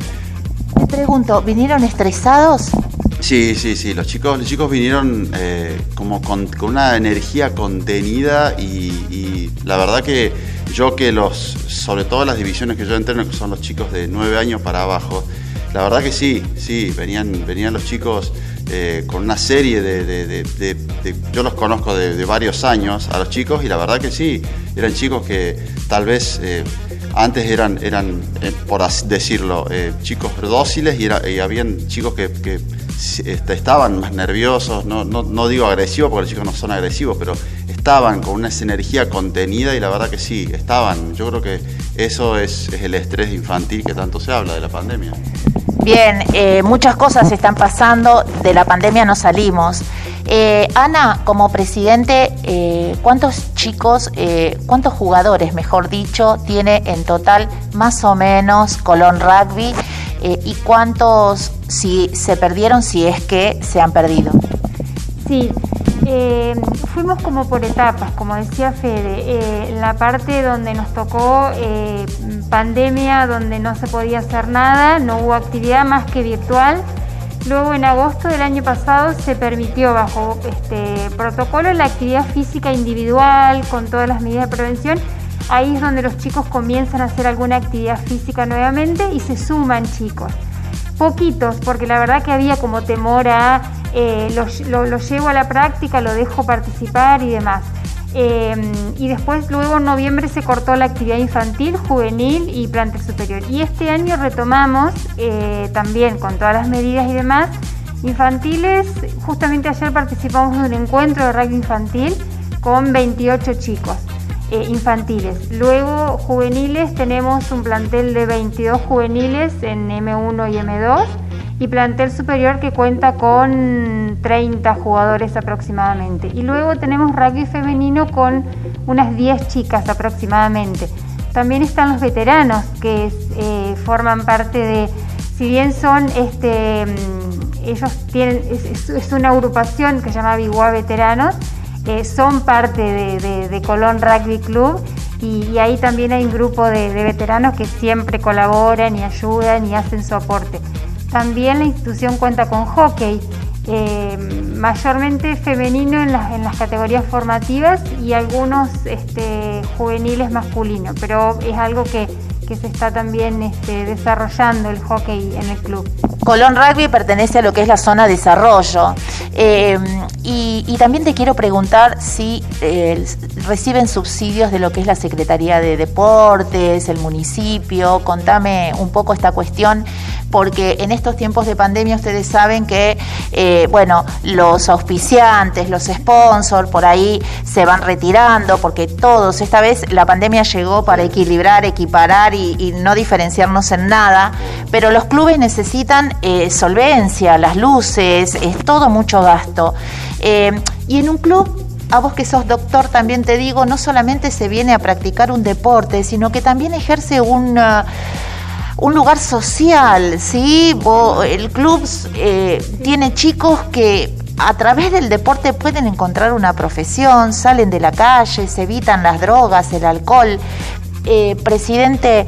Me pregunto, ¿vinieron estresados? Sí, sí, sí, los chicos, los chicos vinieron eh, como con, una energía contenida y, la verdad que yo que los, sobre todo las divisiones que yo entreno, que son los chicos de nueve años para abajo, la verdad que sí, sí, venían, venían los chicos eh, con una serie de, Yo los conozco de, varios años a los chicos y la verdad que sí, eran chicos que tal vez eh, antes eran, eran eh, por así decirlo, chicos dóciles y, era, y habían chicos que, este, estaban más nerviosos, no, no, digo agresivos porque los chicos no son agresivos, pero estaban con una energía contenida y la verdad que sí, estaban. Yo creo que eso es, es el estrés infantil que tanto se habla de la pandemia. Bien, eh, muchas cosas están pasando, de la pandemia no salimos. Eh, Ana, como presidente, eh, ¿cuántos chicos, cuántos jugadores, mejor dicho, tiene en total más o menos Colón Rugby y cuántos si se perdieron, si es que se han perdido? Sí, fuimos como por etapas, como decía Fede, la parte donde nos tocó pandemia, donde no se podía hacer nada, no hubo actividad más que virtual. Luego en agosto del año pasado se permitió bajo este protocolo la actividad física individual con todas las medidas de prevención. Ahí es donde los chicos comienzan a hacer alguna actividad física nuevamente y se suman chicos. Poquitos, porque la verdad que había como temor a eh, lo, llevo a la práctica, lo dejo participar y demás. Eh, y después, luego en noviembre se cortó la actividad infantil, juvenil y plantel superior. Y este año retomamos eh, también con todas las medidas y demás. Infantiles, justamente ayer participamos de un encuentro de rugby infantil con 28 chicos infantiles. Luego, juveniles, tenemos un plantel de 22 juveniles en M1 y M2 y plantel superior que cuenta con 30 jugadores aproximadamente. Y luego tenemos rugby femenino con unas 10 chicas aproximadamente. También están los veteranos que eh, forman parte de, si bien son, este, mm, ellos tienen, es, una agrupación que se llama Biguá Veteranos, eh, son parte de, Colón Rugby Club y, ahí también hay un grupo de, de veteranos que siempre colaboran y ayudan y hacen su aporte. También la institución cuenta con hockey. Eh, mayormente femenino en las, en las categorías formativas y algunos este, juveniles masculinos, pero es algo que, que se está también este, desarrollando el hockey en el club. Colón Rugby pertenece a lo que es la zona de desarrollo. Eh, y, también te quiero preguntar si eh, reciben subsidios de lo que es la Secretaría de Deportes, el municipio. Contame un poco esta cuestión, porque en estos tiempos de pandemia ustedes saben que, eh, bueno, los auspiciantes, los sponsors, por ahí se van retirando, porque todos, esta vez la pandemia llegó para equilibrar, equiparar y, no diferenciarnos en nada, pero los clubes necesitan eh, solvencia, las luces, es todo mucho gasto. Eh, y en un club a vos que sos doctor también te digo, no solamente se viene a practicar un deporte, sino que también ejerce un, un lugar social, ¿sí? el club eh, tiene chicos que a través del deporte pueden encontrar una profesión, salen de la calle, se evitan las drogas, el alcohol. presidente,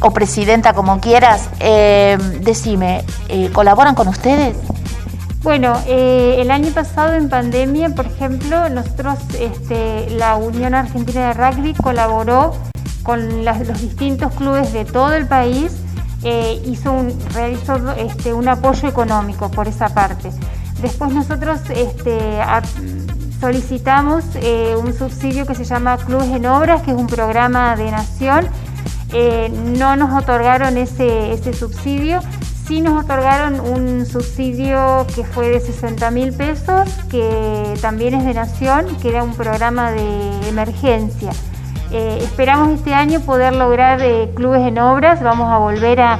o presidenta, como quieras, eh, decime, eh, ¿colaboran con ustedes? Bueno, eh, el año pasado en pandemia, por ejemplo, nosotros, este, la Unión Argentina de Rugby colaboró con los distintos clubes de todo el país, hizo un, realizó este, un apoyo económico por esa parte. Después nosotros este, solicitamos un subsidio que se llama Clubes en Obras, que es un programa de nación eh, no nos otorgaron ese, subsidio, sí nos otorgaron un subsidio que fue de 60 mil pesos, que también es de Nación, que era un programa de emergencia. Eh, esperamos este año poder lograr eh, clubes en obras, vamos a volver a,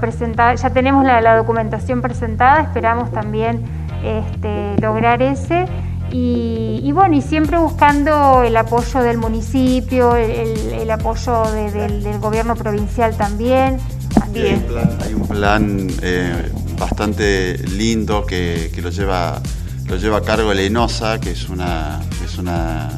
presentar, ya tenemos la, documentación presentada, esperamos también este, lograr ese. Y, bueno, y siempre buscando el apoyo del municipio, el, apoyo del, gobierno provincial también. Hay un plan, eh, bastante lindo que, lo, lleva, lo lleva a cargo el ENOSA, que es una, es una,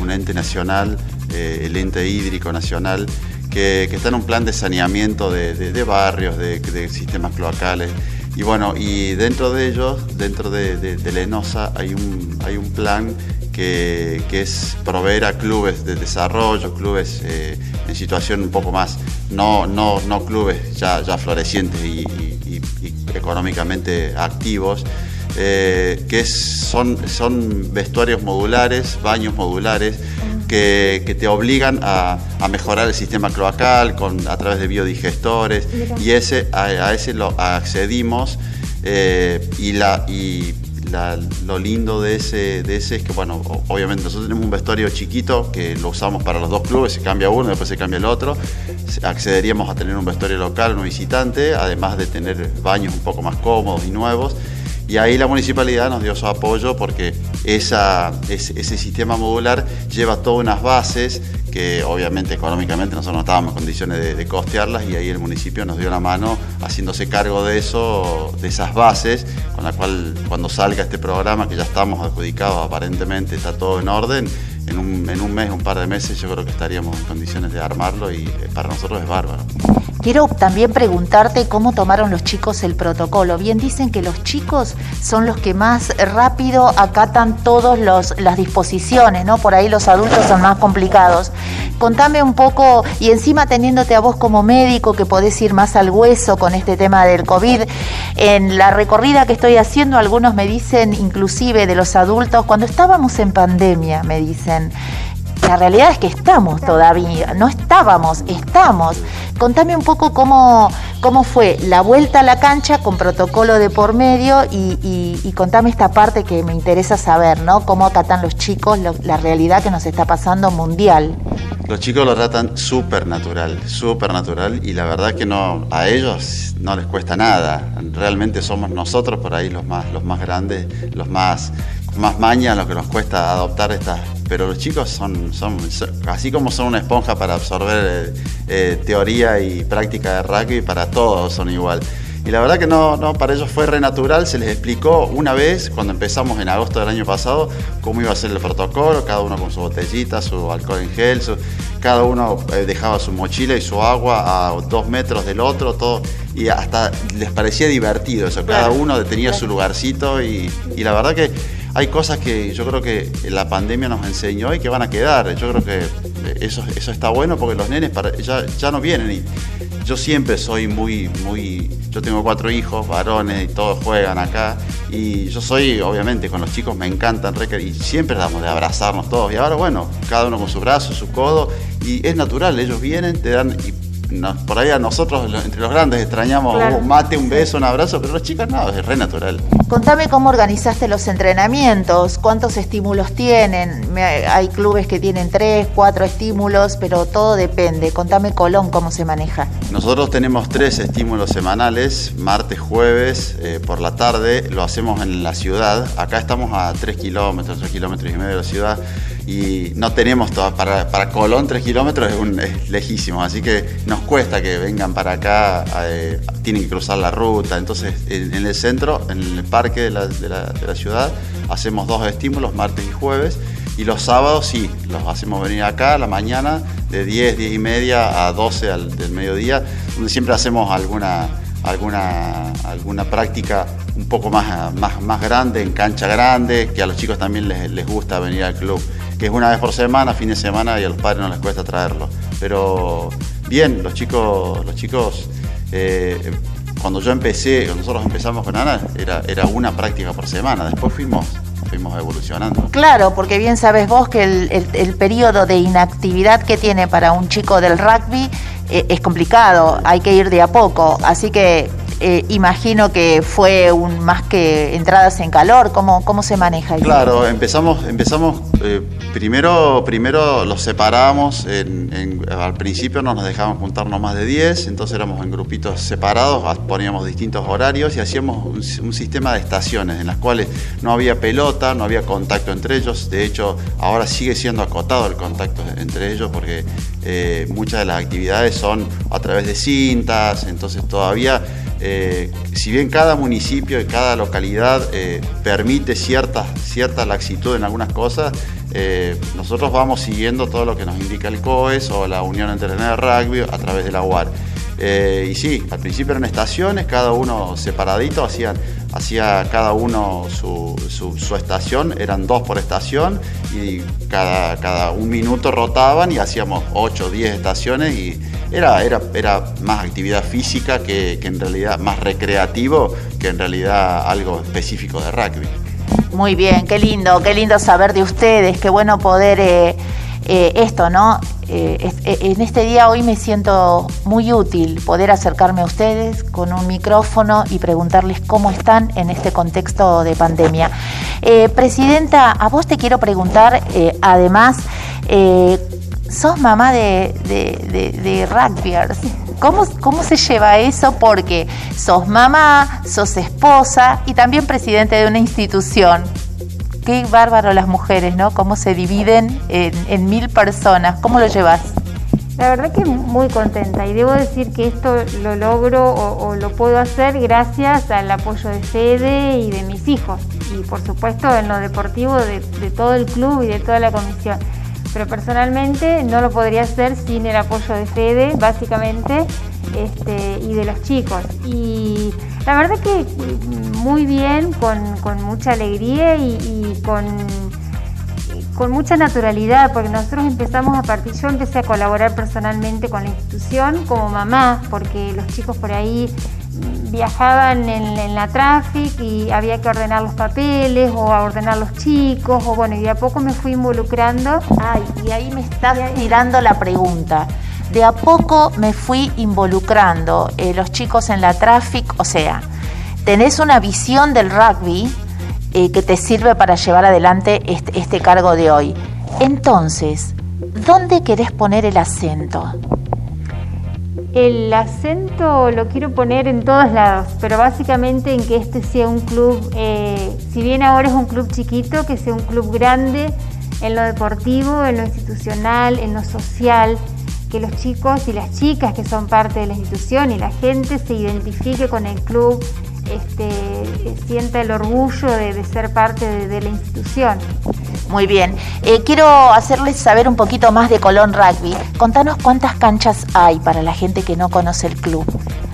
un ente nacional, eh, el ente hídrico nacional, que, está en un plan de saneamiento de, barrios, de sistemas cloacales. Y bueno, y dentro de ellos, dentro de, la ENOSA, hay un, hay un plan que, es proveer a clubes de desarrollo, clubes eh, en situación un poco más, no, no, no clubes ya, ya florecientes y, económicamente activos, eh, que son, son vestuarios modulares, baños modulares, que, te obligan a, mejorar el sistema cloacal con, a través de biodigestores y ese, a, ese lo accedimos eh, y, la, y lo lindo de ese, de ese es que, bueno, obviamente nosotros tenemos un vestuario chiquito que lo usamos para los dos clubes, se cambia uno, después se cambia el otro. Accederíamos a tener un vestuario local, un visitante, además de tener baños un poco más cómodos y nuevos. Y ahí la municipalidad nos dio su apoyo porque esa, ese, sistema modular lleva todas unas bases que obviamente económicamente nosotros no estábamos en condiciones de, costearlas y ahí el municipio nos dio la mano haciéndose cargo de eso, de esas bases, con la cual cuando salga este programa que ya estamos adjudicados aparentemente está todo en orden, en un, en un mes, un par de meses yo creo que estaríamos en condiciones de armarlo y eh, para nosotros es bárbaro. Quiero también preguntarte cómo tomaron los chicos el protocolo. Bien dicen que los chicos son los que más rápido acatan todas las disposiciones, ¿no? Por ahí los adultos son más complicados. Contame un poco, y encima teniéndote a vos como médico que podés ir más al hueso con este tema del COVID, en la recorrida que estoy haciendo, algunos me dicen, inclusive de los adultos, cuando estábamos en pandemia, me dicen, la realidad es que estamos todavía, no estábamos, estamos. Contame un poco cómo, cómo fue la vuelta a la cancha con protocolo de por medio y, contame esta parte que me interesa saber, ¿no? Cómo acatan los chicos la realidad que nos está pasando mundial. Los chicos lo tratan súper natural, súper natural y la verdad que no, a ellos no les cuesta nada. Realmente somos nosotros por ahí los más, los más grandes, los más, más mañas, los que nos cuesta adoptar estas pero los chicos son, son, así como son una esponja para absorber eh, eh, teoría y práctica de rugby, para todos son igual. Y la verdad que no, no, para ellos fue re natural, se les explicó una vez, cuando empezamos en agosto del año pasado, cómo iba a ser el protocolo, cada uno con su botellita, su alcohol en gel, cada uno eh, dejaba su mochila y su agua a dos metros del otro, todo, y hasta les parecía divertido eso, cada uno tenía su lugarcito y, y la verdad que hay cosas que yo creo que la pandemia nos enseñó y que van a quedar. Yo creo que eso, está bueno porque los nenes ya, no vienen. Y yo siempre soy muy, muy. Yo tengo cuatro hijos, varones, y todos juegan acá. Y yo soy, obviamente, con los chicos me encantan, y siempre damos de abrazarnos todos. Y ahora, bueno, cada uno con su brazo, su codo. Y es natural, ellos vienen, te dan. Por ahí a nosotros, entre los grandes, extrañamos un mate, un beso, un abrazo, pero los chicos no, es re natural. Contame cómo organizaste los entrenamientos, cuántos estímulos tienen. Hay clubes que tienen tres, cuatro estímulos, pero todo depende. Contame Colón cómo se maneja. Nosotros tenemos tres estímulos semanales, martes, jueves, eh, por la tarde. Lo hacemos en la ciudad. Acá estamos a tres kilómetros, tres kilómetros y medio de la ciudad y no tenemos todo, para, para Colón 3 kilómetros es, lejísimo, así que nos cuesta que vengan para acá, eh, tienen que cruzar la ruta, entonces en, el centro, en el parque de la, de, la, ciudad, hacemos dos estímulos, martes y jueves, y los sábados sí, los hacemos venir acá a la mañana, de 10, 10 y media a 12 al, del mediodía, donde siempre hacemos alguna, alguna, alguna práctica un poco más, más, más grande, en cancha grande, que a los chicos también les, les gusta venir al club que es una vez por semana, fin de semana, y a los padres no les cuesta traerlo. Pero bien, los chicos, los chicos eh, cuando yo empecé, cuando nosotros empezamos con Ana, era, era una práctica por semana, después fuimos fuimos evolucionando. Claro, porque bien sabes vos que el, el, periodo de inactividad que tiene para un chico del rugby eh, es complicado, hay que ir de a poco, así que eh, imagino que fue un más que entradas en calor, ¿cómo, cómo se maneja eso? Claro, empezamos, empezamos eh, primero, primero los separábamos, al principio no nos dejaban juntarnos más de 10, entonces éramos en grupitos separados, poníamos distintos horarios y hacíamos un, sistema de estaciones en las cuales no había pelota, no había contacto entre ellos, de hecho ahora sigue siendo acotado el contacto entre ellos porque eh, muchas de las actividades son a través de cintas, entonces todavía eh, si bien cada municipio y cada localidad permite cierta, cierta laxitud en algunas cosas, eh, nosotros vamos siguiendo todo lo que nos indica el COES o la Unión Internacional de Rugby a través de la UAR. y sí, al principio eran estaciones, cada uno separadito, hacían, hacía cada uno su, estación, eran dos por estación y cada, cada un minuto rotaban y hacíamos 8 o 10 estaciones y era, era, era más actividad física que, en realidad, más recreativo que en realidad algo específico de rugby. Muy bien, qué lindo, qué lindo saber de ustedes, qué bueno poder eh, eh, esto, ¿no? Eh, en este día hoy me siento muy útil poder acercarme a ustedes con un micrófono y preguntarles cómo están en este contexto de pandemia. Presidenta, a vos te quiero preguntar, además, sos mamá de, de, de, rugbyers. ¿Cómo, ¿Cómo se lleva eso? Porque sos mamá, sos esposa y también presidente de una institución. Qué bárbaro las mujeres, ¿no? Cómo se dividen en, mil personas. ¿Cómo lo llevas? La verdad que muy contenta y debo decir que esto lo logro o, lo puedo hacer gracias al apoyo de Fede y de mis hijos y por supuesto en lo deportivo de todo el club y de toda la comisión pero personalmente no lo podría hacer sin el apoyo de Fede, básicamente, este, y de los chicos. Y la verdad que muy bien, con, mucha alegría y, con, con mucha naturalidad, porque nosotros empezamos a partir, yo empecé a colaborar personalmente con la institución como mamá, porque los chicos por ahí viajaban en, la traffic y había que ordenar los papeles o a ordenar los chicos o bueno, y de a poco me fui involucrando. Ay, y ahí me está tirando la pregunta. De a poco me fui involucrando eh, los chicos en la traffic, o sea, tenés una visión del rugby eh, que te sirve para llevar adelante este, este cargo de hoy. Entonces, ¿dónde querés poner el acento? El acento lo quiero poner en todos lados, pero básicamente en que este sea un club, eh, si bien ahora es un club chiquito, que sea un club grande en lo deportivo, en lo institucional, en lo social, que los chicos y las chicas que son parte de la institución y la gente se identifique con el club, este, sienta el orgullo de, ser parte de, la institución. Muy bien. Eh, quiero hacerles saber un poquito más de Colón Rugby. Contanos cuántas canchas hay para la gente que no conoce el club.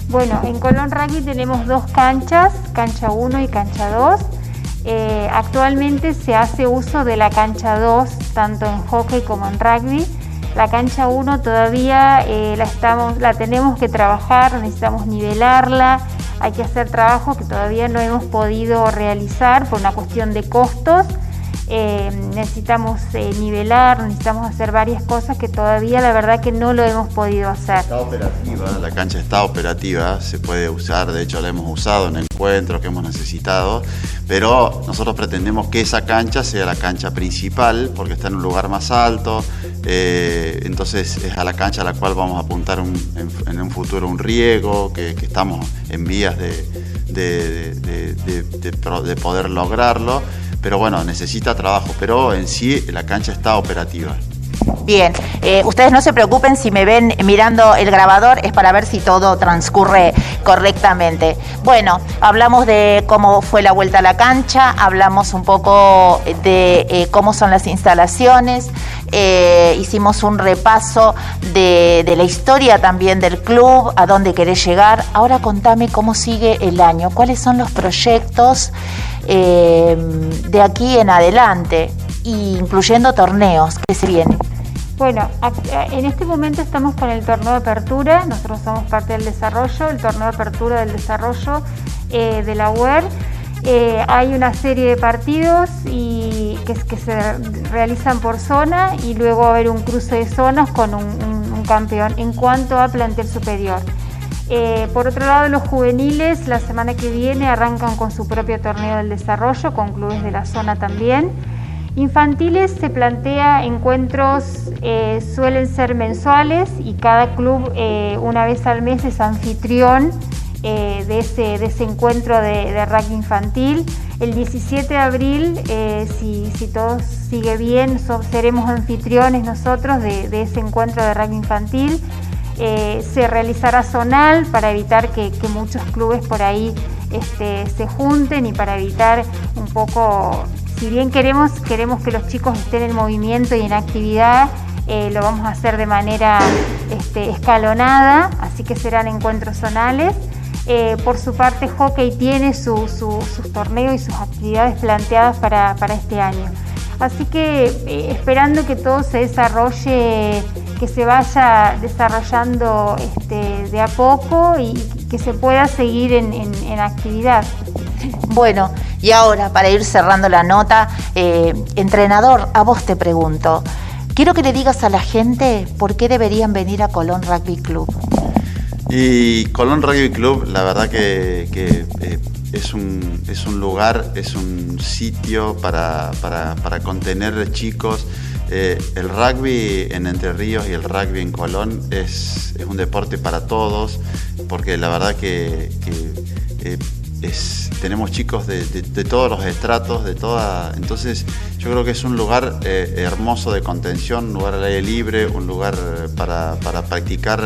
Bueno, en Colón Rugby tenemos dos canchas, cancha 1 y cancha 2. Eh, actualmente se hace uso de la cancha 2, tanto en hockey como en rugby. La cancha 1 todavía eh, la, estamos, la tenemos que trabajar, necesitamos nivelarla, hay que hacer trabajos que todavía no hemos podido realizar por una cuestión de costos. Eh, necesitamos eh, nivelar, necesitamos hacer varias cosas que todavía la verdad que no lo hemos podido hacer. Está operativa, la cancha está operativa, se puede usar, de hecho la hemos usado en encuentros que hemos necesitado, pero nosotros pretendemos que esa cancha sea la cancha principal porque está en un lugar más alto, eh, entonces es a la cancha a la cual vamos a apuntar en, un futuro un riego, que, estamos en vías de, de, poder lograrlo, pero bueno, necesita trabajo, pero en sí la cancha está operativa. Bien, eh, ustedes no se preocupen si me ven mirando el grabador, es para ver si todo transcurre correctamente. Bueno, hablamos de cómo fue la vuelta a la cancha, hablamos un poco de eh, cómo son las instalaciones, eh, hicimos un repaso de, de, la historia también del club, a dónde querés llegar. Ahora contame cómo sigue el año, cuáles son los proyectos de aquí en adelante, incluyendo torneos que se vienen. Bueno, en este momento estamos con el torneo de apertura, nosotros somos parte del desarrollo, el torneo de apertura del desarrollo eh, de la UER. Eh, hay una serie de partidos y que, se realizan por zona y luego va a haber un cruce de zonas con un, campeón en cuanto a plantel superior. Eh, por otro lado, los juveniles la semana que viene arrancan con su propio torneo del desarrollo, con clubes de la zona también. Infantiles se plantea encuentros, eh, suelen ser mensuales y cada club eh, una vez al mes es anfitrión eh, de, ese, de, ese, encuentro de, rugby infantil. El 17 de abril, si, si, todo sigue bien, seremos anfitriones nosotros de, ese encuentro de rugby infantil. se realizará zonal para evitar que, muchos clubes por ahí este, se junten y para evitar un poco si bien queremos, queremos que los chicos estén en movimiento y en actividad, eh, lo vamos a hacer de manera este, escalonada, así que serán encuentros zonales. Eh, por su parte, Hockey tiene sus torneos y sus actividades planteadas para, este año. Así que eh, esperando que todo se desarrolle, que se vaya desarrollando este, de a poco y que se pueda seguir en, en actividad. Bueno, y ahora, para ir cerrando la nota, eh, entrenador, a vos te pregunto, quiero que le digas a la gente por qué deberían venir a Colón Rugby Club. Y Colón Rugby Club, la verdad que, eh, es, un, es un lugar, es un sitio para, contener chicos. Eh, el rugby en Entre Ríos y el rugby en Colón es, un deporte para todos, porque la verdad que, tenemos chicos de, todos los estratos, de toda. Entonces, yo creo que es un lugar eh, hermoso de contención, un lugar al aire libre, un lugar eh, para, practicar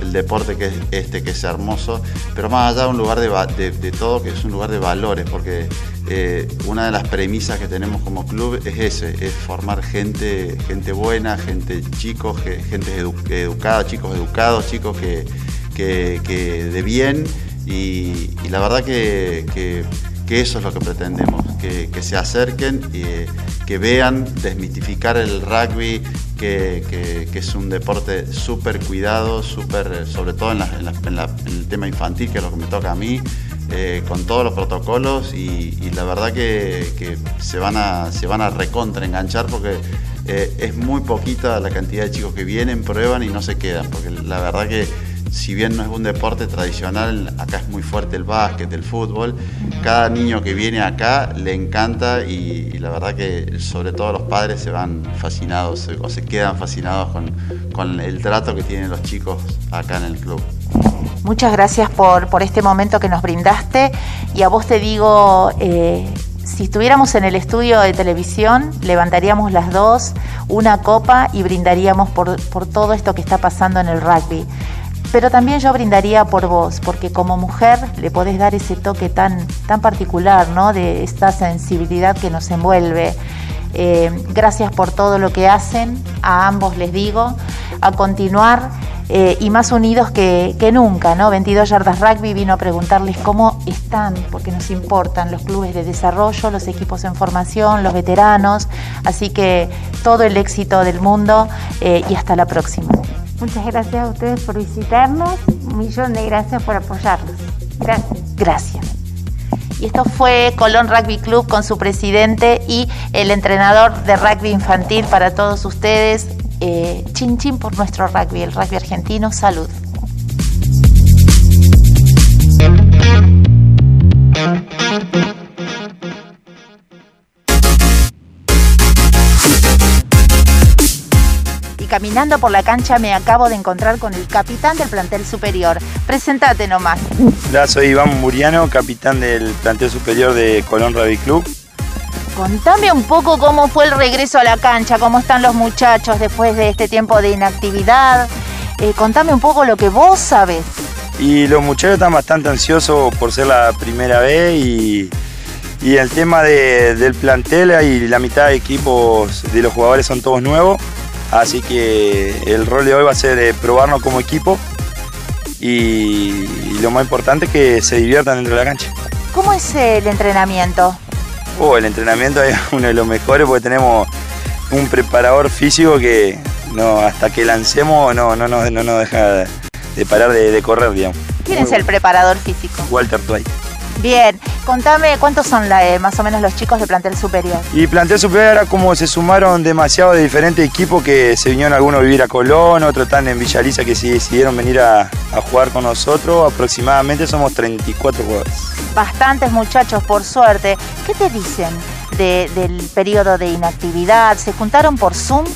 el deporte que es este, que es hermoso, pero más allá un lugar de, todo, que es un lugar de valores, porque eh, una de las premisas que tenemos como club es ese, es formar gente, gente buena, gente chicos, gente educada, chicos educados, chicos que, que de bien y, la verdad que, eso es lo que pretendemos, que, se acerquen y que vean, desmitificar el rugby, que, es un deporte súper cuidado, súper, sobre todo en, el tema infantil, que es lo que me toca a mí, eh, con todos los protocolos. Y, la verdad que, se van a, se van a recontra enganchar porque eh, es muy poquita la cantidad de chicos que vienen, prueban y no se quedan, porque la verdad que si bien no es un deporte tradicional, acá es muy fuerte el básquet, el fútbol, cada niño que viene acá le encanta y, la verdad que sobre todo los padres se van fascinados o se quedan fascinados con, el trato que tienen los chicos acá en el club. Muchas gracias por, este momento que nos brindaste y a vos te digo, eh, si estuviéramos en el estudio de televisión, levantaríamos las dos una copa y brindaríamos por, por todo esto que está pasando en el rugby. Pero también yo brindaría por vos, porque como mujer le podés dar ese toque tan, tan particular, ¿no? De esta sensibilidad que nos envuelve. Eh, gracias por todo lo que hacen, a ambos les digo, a continuar eh, y más unidos que, que, nunca, ¿no? 22 Yardas Rugby vino a preguntarles cómo están, porque nos importan los clubes de desarrollo, los equipos en formación, los veteranos, así que todo el éxito del mundo eh, y hasta la próxima. Muchas gracias a ustedes por visitarnos, un millón de gracias por apoyarnos. Gracias. Gracias. Y esto fue Colón Rugby Club con su presidente y el entrenador de rugby infantil para todos ustedes. Eh, chin chin por nuestro rugby, el rugby argentino. Salud. Caminando por la cancha me acabo de encontrar con el capitán del plantel superior. Presentate nomás. Hola, soy Iván Muriano, capitán del plantel superior de Colón Rugby Club. Contame un poco cómo fue el regreso a la cancha, cómo están los muchachos después de este tiempo de inactividad. Eh, contame un poco lo que vos sabes. Y los muchachos están bastante ansiosos por ser la primera vez y, y el tema de, del plantel y la mitad de equipos de los jugadores son todos nuevos. Así que el rol de hoy va a ser de probarnos como equipo y, y lo más importante es que se diviertan dentro de la cancha. ¿Cómo es el entrenamiento? Oh, el entrenamiento es uno de los mejores porque tenemos un preparador físico que no, hasta que lancemos no, no, no, no nos deja de parar de, de correr, digamos. ¿Quién es el preparador físico? Walter Tway. Bien, contame cuántos son la, eh, más o menos los chicos de plantel superior. Y plantel superior era como se sumaron demasiado de diferentes equipos que se vinieron algunos a vivir a Colón, otros están en Villaliza que sí decidieron venir a, a jugar con nosotros. Aproximadamente somos 34 jugadores. Bastantes muchachos, por suerte. ¿Qué te dicen de- del periodo de inactividad? ¿Se juntaron por Zoom?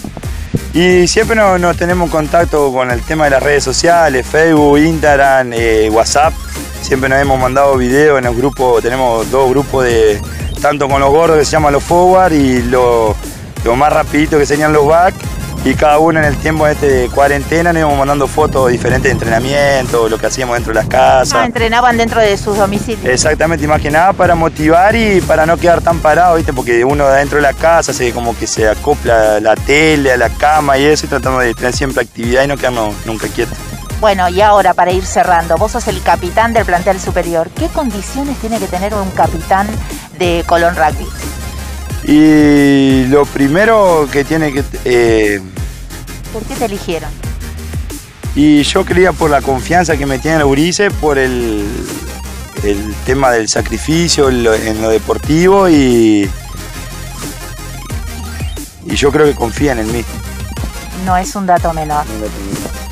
Y siempre nos, tenemos contacto con el tema de las redes sociales, Facebook, Instagram, eh, WhatsApp. Siempre nos hemos mandado videos en los grupos, tenemos dos grupos de, tanto con los gordos que se llaman los forward y los lo más rapidito que serían los back. Y cada uno en el tiempo este de cuarentena nos íbamos mandando fotos de diferentes entrenamientos, lo que hacíamos dentro de las casas. Ah, entrenaban dentro de sus domicilios. Exactamente, y más que nada para motivar y para no quedar tan parado, ¿viste? Porque uno de dentro de la casa se como que se acopla la tele, a la cama y eso, y tratamos de tener siempre actividad y no quedarnos nunca quietos. Bueno, y ahora para ir cerrando, vos sos el capitán del plantel superior. ¿Qué condiciones tiene que tener un capitán de Colón Rugby? Y lo primero que tiene que... eh, ¿Por qué te eligieron? y yo creía por la confianza que me tiene el Urice, por el, el tema del sacrificio en lo, en lo deportivo y, y yo creo que confían en mí. No es un dato menor.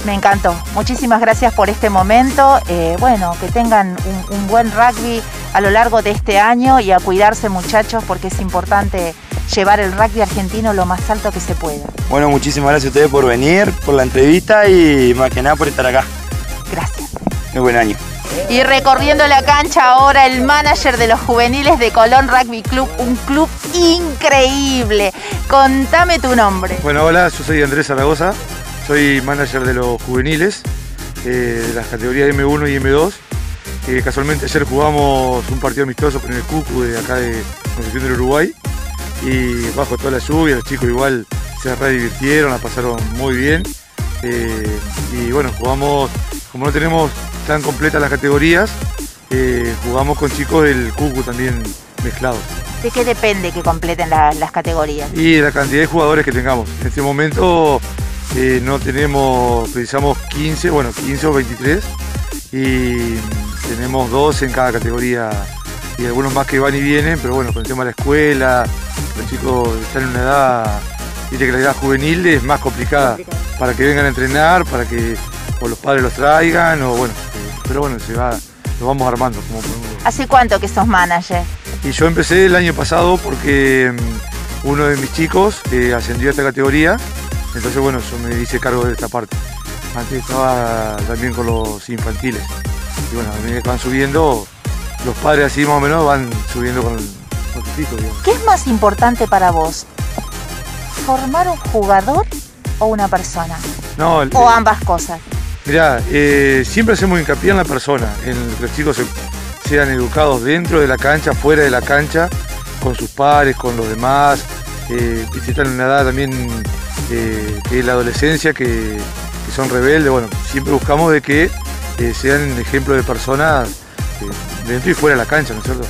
Me encantó. Muchísimas gracias por este momento. Eh, bueno, que tengan un, un buen rugby a lo largo de este año y a cuidarse muchachos porque es importante llevar el rugby argentino lo más alto que se pueda. Bueno, muchísimas gracias a ustedes por venir, por la entrevista y más que nada por estar acá. Gracias. Muy buen año. Y recorriendo la cancha ahora el manager de los juveniles de Colón Rugby Club, un club increíble. Contame tu nombre. Bueno, hola, yo soy Andrés Zaragoza, soy manager de los juveniles, eh, de las categorías M1 y M2. Eh, casualmente ayer jugamos un partido amistoso con el Cucu de acá de Concepción del Uruguay y bajo toda la lluvia los chicos igual se re divirtieron, la pasaron muy bien. Eh, y bueno, jugamos, como no tenemos tan completas las categorías, eh, jugamos con chicos del Cucu también mezclados. ¿De qué depende que completen la- las categorías? Y de la cantidad de jugadores que tengamos. En este momento eh, no tenemos, precisamos 15, bueno, 15 o 23 y tenemos dos en cada categoría y algunos más que van y vienen, pero bueno, con el tema de la escuela, los chicos están en una edad, viste que la edad juvenil es más complicada para que vengan a entrenar, para que o los padres los traigan, o bueno, eh, pero bueno, se va, lo vamos armando como. ¿Hace cuánto que sos manager? Y yo empecé el año pasado porque mm, uno de mis chicos eh, ascendió a esta categoría, entonces bueno, yo me hice cargo de esta parte. Antes estaba también con los infantiles. Y bueno, a medida que van subiendo, los padres así más o menos van subiendo con los digamos. ¿Qué es más importante para vos? ¿Formar un jugador o una persona? No, el- ¿O ambas cosas? Mirá, eh, siempre hacemos hincapié en la persona, en que los chicos se- sean educados dentro de la cancha, fuera de la cancha, con sus pares, con los demás. Eh, están en una edad también eh, que es la adolescencia, que, que son rebeldes. Bueno, siempre buscamos de que eh, sean ejemplo de personas eh, dentro y fuera de la cancha, ¿no es cierto?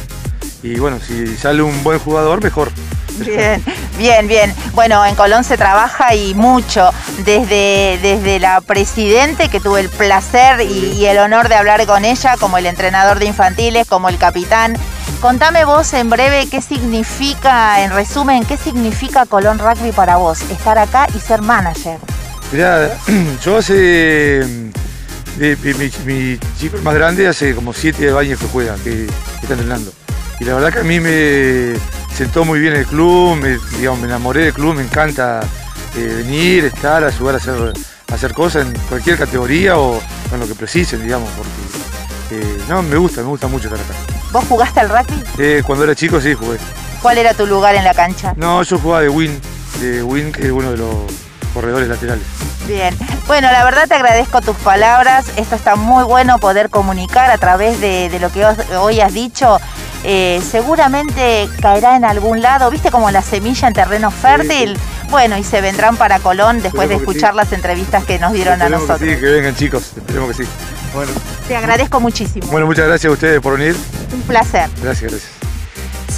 Y bueno, si sale un buen jugador, mejor. Bien, bien, bien. Bueno, en Colón se trabaja y mucho. Desde, desde la presidente, que tuve el placer y, y el honor de hablar con ella, como el entrenador de infantiles, como el capitán. Contame vos en breve qué significa, en resumen, qué significa Colón Rugby para vos, estar acá y ser manager. Mirá, yo hace. de- de- mi, mi chico más grande hace como 7 años que juega, que, que está entrenando. Y la verdad que a mí me sentó muy bien el club, me, digamos, me enamoré del club, me encanta eh, venir, estar, ayudar a hacer, hacer cosas en cualquier categoría o en lo que precisen, digamos, porque eh, no, me gusta, me gusta mucho estar acá. ¿Vos jugaste al rugby? Eh, cuando era chico sí jugué. ¿Cuál era tu lugar en la cancha? No, yo jugaba de Win, de Win, que es uno de los corredores laterales. Bien, bueno, la verdad te agradezco tus palabras. Esto está muy bueno poder comunicar a través de, de lo que hoy has dicho. Eh, seguramente caerá en algún lado, viste como la semilla en terreno fértil. Bueno, y se vendrán para Colón después de Esperemos escuchar sí. las entrevistas que nos dieron a que nosotros. sí, que vengan chicos, esperemos que sí. Bueno, Te agradezco muchísimo. bueno, muchas gracias a ustedes por venir. Un placer. Gracias, gracias.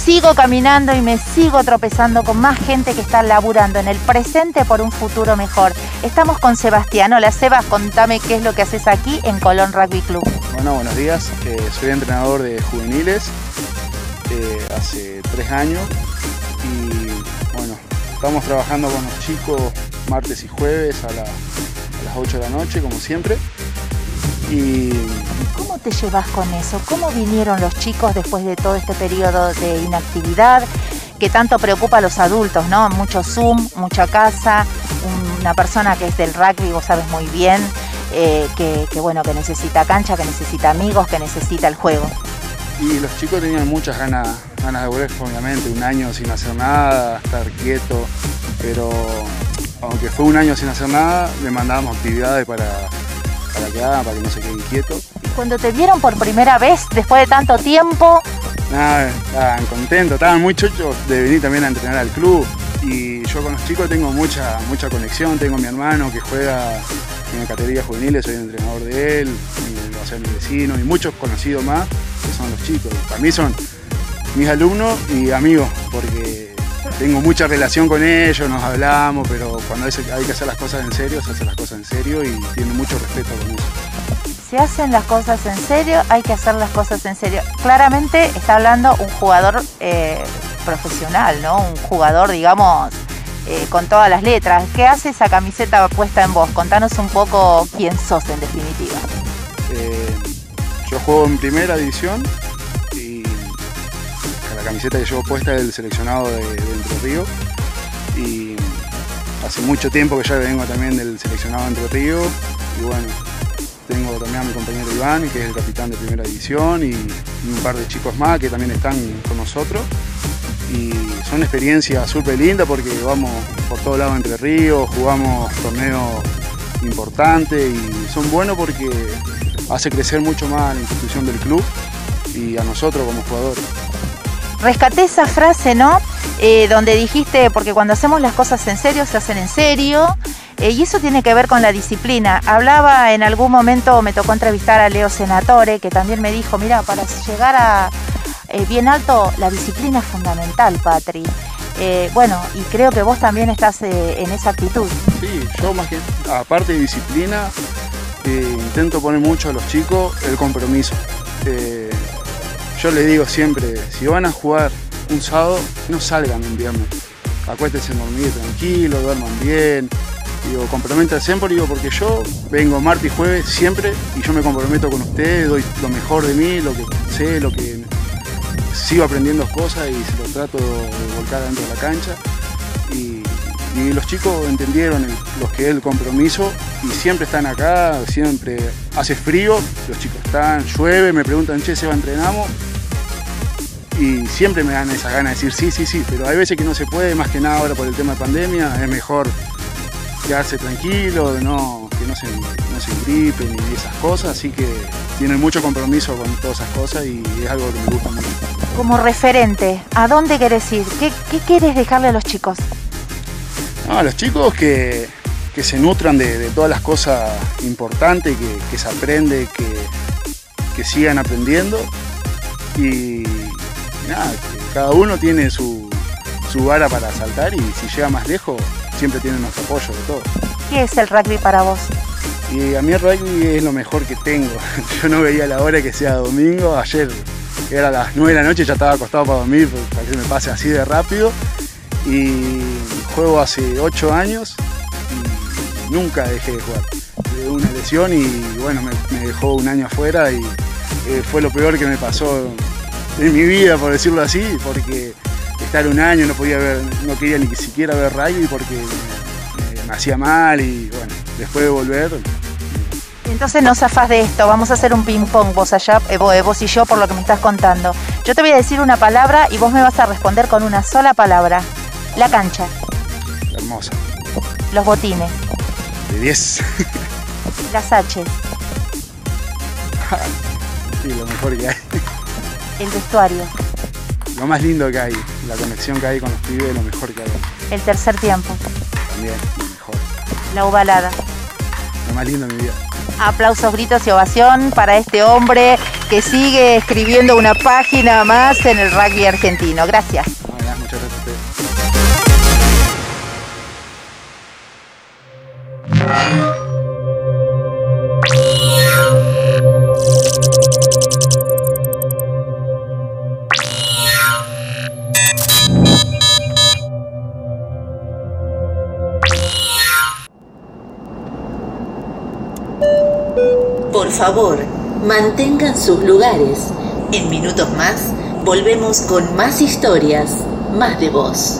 Sigo caminando y me sigo tropezando con más gente que está laburando en el presente por un futuro mejor. Estamos con Sebastián. Hola Sebas, contame qué es lo que haces aquí en Colón Rugby Club. Bueno, buenos días. Eh, soy entrenador de juveniles eh, hace tres años y bueno, estamos trabajando con los chicos martes y jueves a, la- a las 8 de la noche, como siempre. Y ¿Cómo te llevas con eso? ¿Cómo vinieron los chicos después de todo este periodo de inactividad que tanto preocupa a los adultos, ¿no? Mucho Zoom, mucha casa, una persona que es del rugby, vos sabes muy bien, eh, que, que, bueno, que necesita cancha, que necesita amigos, que necesita el juego. Y los chicos tenían muchas ganas, ganas de volver, obviamente, un año sin hacer nada, estar quieto, pero aunque fue un año sin hacer nada, le mandábamos actividades para, para que hagan, para que no se queden quietos. Cuando te vieron por primera vez, después de tanto tiempo, Nada, estaban contentos, estaban muy chochos de venir también a entrenar al club. Y yo con los chicos tengo mucha, mucha conexión, tengo a mi hermano que juega en categorías juveniles, soy el entrenador de él, y va a ser mi vecino y muchos conocidos más que son los chicos. Para mí son mis alumnos y amigos, porque tengo mucha relación con ellos, nos hablamos, pero cuando hay que hacer las cosas en serio, se hacen las cosas en serio y tienen mucho respeto con eso. si hacen las cosas en serio, hay que hacer las cosas en serio. Claramente está hablando un jugador eh, profesional, ¿no? Un jugador, digamos, eh, con todas las letras. ¿Qué hace esa camiseta puesta en vos? Contanos un poco quién sos en definitiva. Eh, yo juego en primera división la camiseta que llevo puesta es del seleccionado de, Entre Ríos. Y hace mucho tiempo que ya vengo también del seleccionado de Entre Ríos. Y bueno, tengo también a mi compañero Iván, que es el capitán de primera división, y, un par de chicos más que también están con nosotros. Y son experiencias súper lindas porque vamos por todos lados Entre Ríos, jugamos torneos importantes y son buenos porque hace crecer mucho más la institución del club y a nosotros como jugadores. Rescaté esa frase, ¿no? Eh, donde dijiste, porque cuando hacemos las cosas en serio, se hacen en serio. eh, y eso tiene que ver con la disciplina. Hablaba en algún momento, me tocó entrevistar a Leo Senatore, que también me dijo, mira, para llegar a eh, bien alto, la disciplina es fundamental, Patri. Bueno, y creo que vos también estás en esa actitud. Sí, yo más que, aparte de disciplina, intento poner mucho a los chicos el compromiso. Yo les digo siempre, si van a jugar un sábado, no salgan un viernes. Acuéstense en dormir tranquilo, duerman bien. Digo, comprométanse digo, porque yo vengo martes y jueves siempre y yo me comprometo con ustedes, doy lo mejor de mí, lo que sé, lo que sigo aprendiendo cosas y se lo trato de volcar dentro de la cancha. Y, los chicos entendieron lo que es el compromiso y siempre están acá, siempre hace frío, los chicos están, llueve, me preguntan, che, ¿se va entrenamos? Y siempre me dan esas ganas de decir sí, sí, sí, pero hay veces que no se puede, más que nada ahora por el tema de pandemia, es mejor quedarse tranquilo, no, que no se, no se gripen ni esas cosas, así que tienen mucho compromiso con todas esas cosas y es algo que me gusta mucho. Como referente, ¿a dónde querés ir? ¿Qué, qué quieres dejarle a los chicos? No, a los chicos que, que se nutran de, de todas las cosas importantes, que, que se aprende, que, que sigan aprendiendo y nada, cada uno tiene su, su vara para saltar y si llega más lejos siempre tiene nuestro apoyo de todo. ¿Qué es el rugby para vos? Y a mí el rugby es lo mejor que tengo. Yo no veía la hora que sea domingo. Ayer era las 9 de la noche y ya estaba acostado para dormir, para que me pase así de rápido. Y juego hace 8 años y nunca dejé de jugar. Tuve una lesión y bueno, me, me dejó un año afuera y eh, fue lo peor que me pasó en mi vida, por decirlo así, porque estar un año no podía ver, no quería ni siquiera ver rugby porque me, me hacía mal y bueno, después de volver Entonces no zafás de esto, vamos a hacer un ping-pong vos allá, eh, vos, eh, vos y yo por lo que me estás contando. Yo te voy a decir una palabra y vos me vas a responder con una sola palabra. La cancha, hermosa, los botines, de 10. las H, sí, lo mejor que hay. El vestuario, Lo más lindo que hay, la conexión que hay con los pibes, lo mejor que hay. el tercer tiempo, También, lo mejor. la ovalada. Lo más lindo de mi vida. Aplausos, gritos y ovación para este hombre que sigue escribiendo una página más en el rugby argentino. Gracias. Sus lugares. En minutos más, volvemos con más historias, más de voz.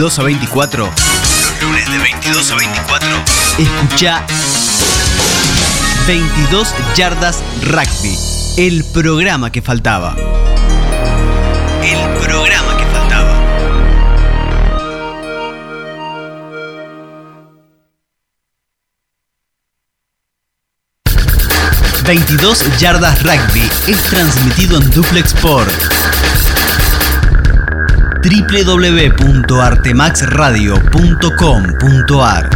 22 a 24. Los lunes de 22 a 24. Escucha 22 Yardas Rugby. El programa que faltaba. El programa que faltaba. 22 Yardas Rugby es transmitido en Duplex por www.artemaxradio.com.ar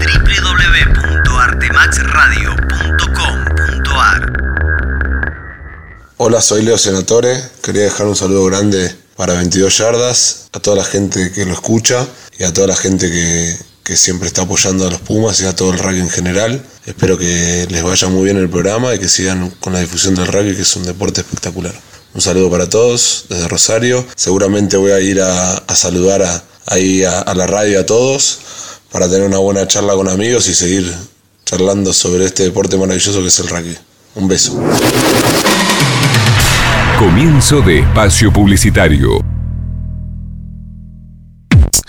www.artemaxradio.com.ar Hola, soy Leo Senatore. Quería dejar un saludo grande para 22 yardas, a toda la gente que lo escucha y a toda la gente que, que siempre está apoyando a los Pumas y a todo el rugby en general. Espero que les vaya muy bien el programa y que sigan con la difusión del rugby, que es un deporte espectacular. Un saludo para todos desde Rosario. Seguramente voy a ir a, saludar a, ahí a la radio a todos para tener una buena charla con amigos y seguir charlando sobre este deporte maravilloso que es el rugby. Un beso. Comienzo de espacio publicitario.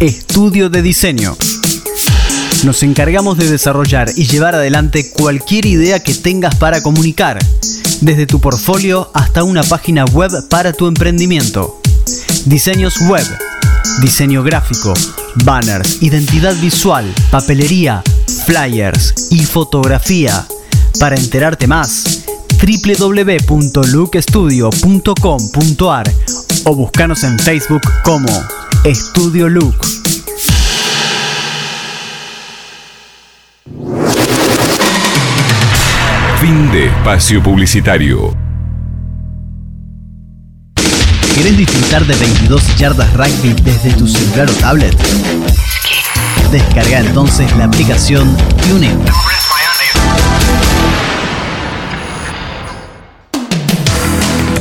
estudio de diseño. Nos encargamos de desarrollar y llevar adelante cualquier idea que tengas para comunicar, desde tu portfolio hasta una página web para tu emprendimiento. Diseños web, diseño gráfico, banners, identidad visual, papelería, flyers y fotografía. Para enterarte más, www.lookstudio.com.ar o buscanos en Facebook como Estudio Look. Fin de espacio publicitario. ¿Querés disfrutar de 22 yardas rugby desde tu celular o tablet? Descarga entonces la aplicación TuneIn.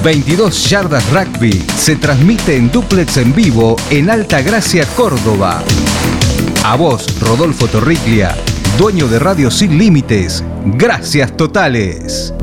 ...22 Yardas Rugby... ...se transmite en duplex en vivo... ...en Alta Gracia, Córdoba. A vos, Rodolfo Torriglia... ...dueño de Radio Sin Límites... ...gracias totales.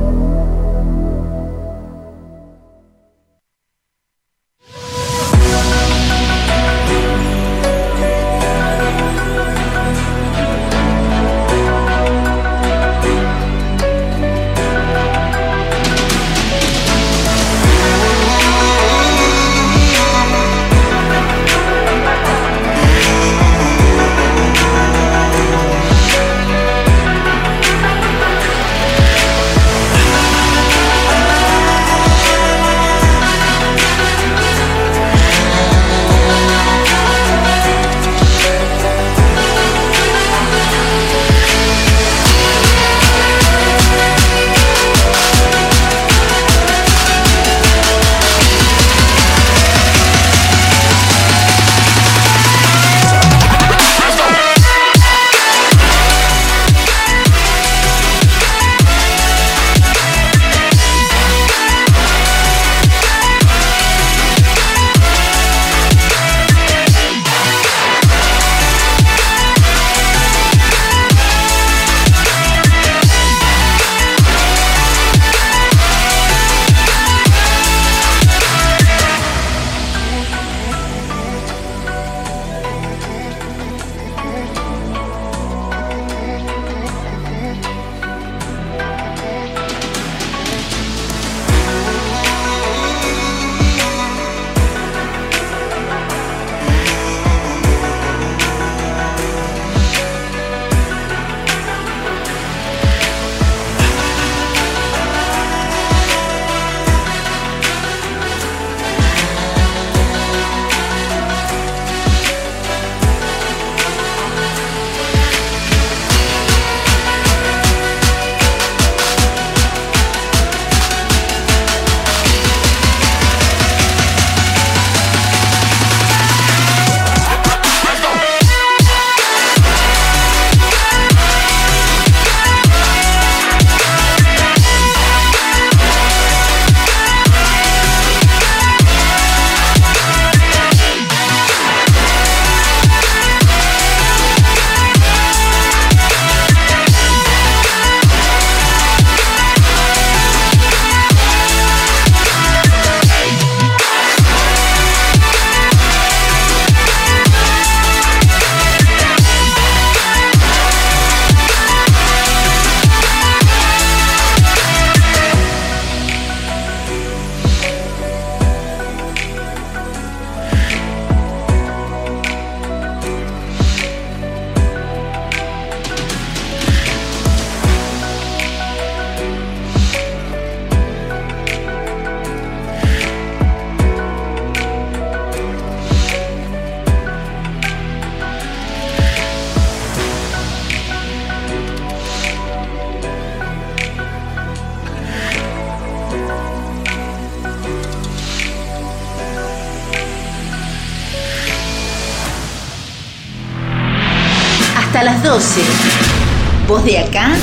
De acá?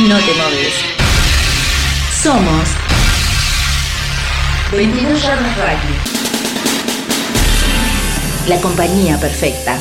No te moves. Somos 22 Yardas Rugby. La compañía perfecta.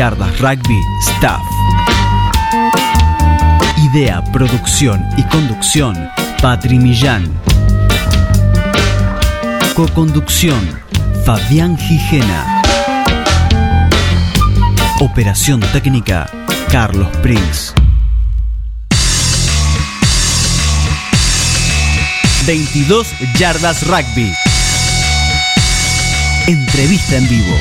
Yardas Rugby Staff. Idea, producción y conducción, Patri Millán. Co-conducción, Fabián Gijena. Operación técnica, Carlos Prince. 22 Yardas Rugby. Entrevista en vivo.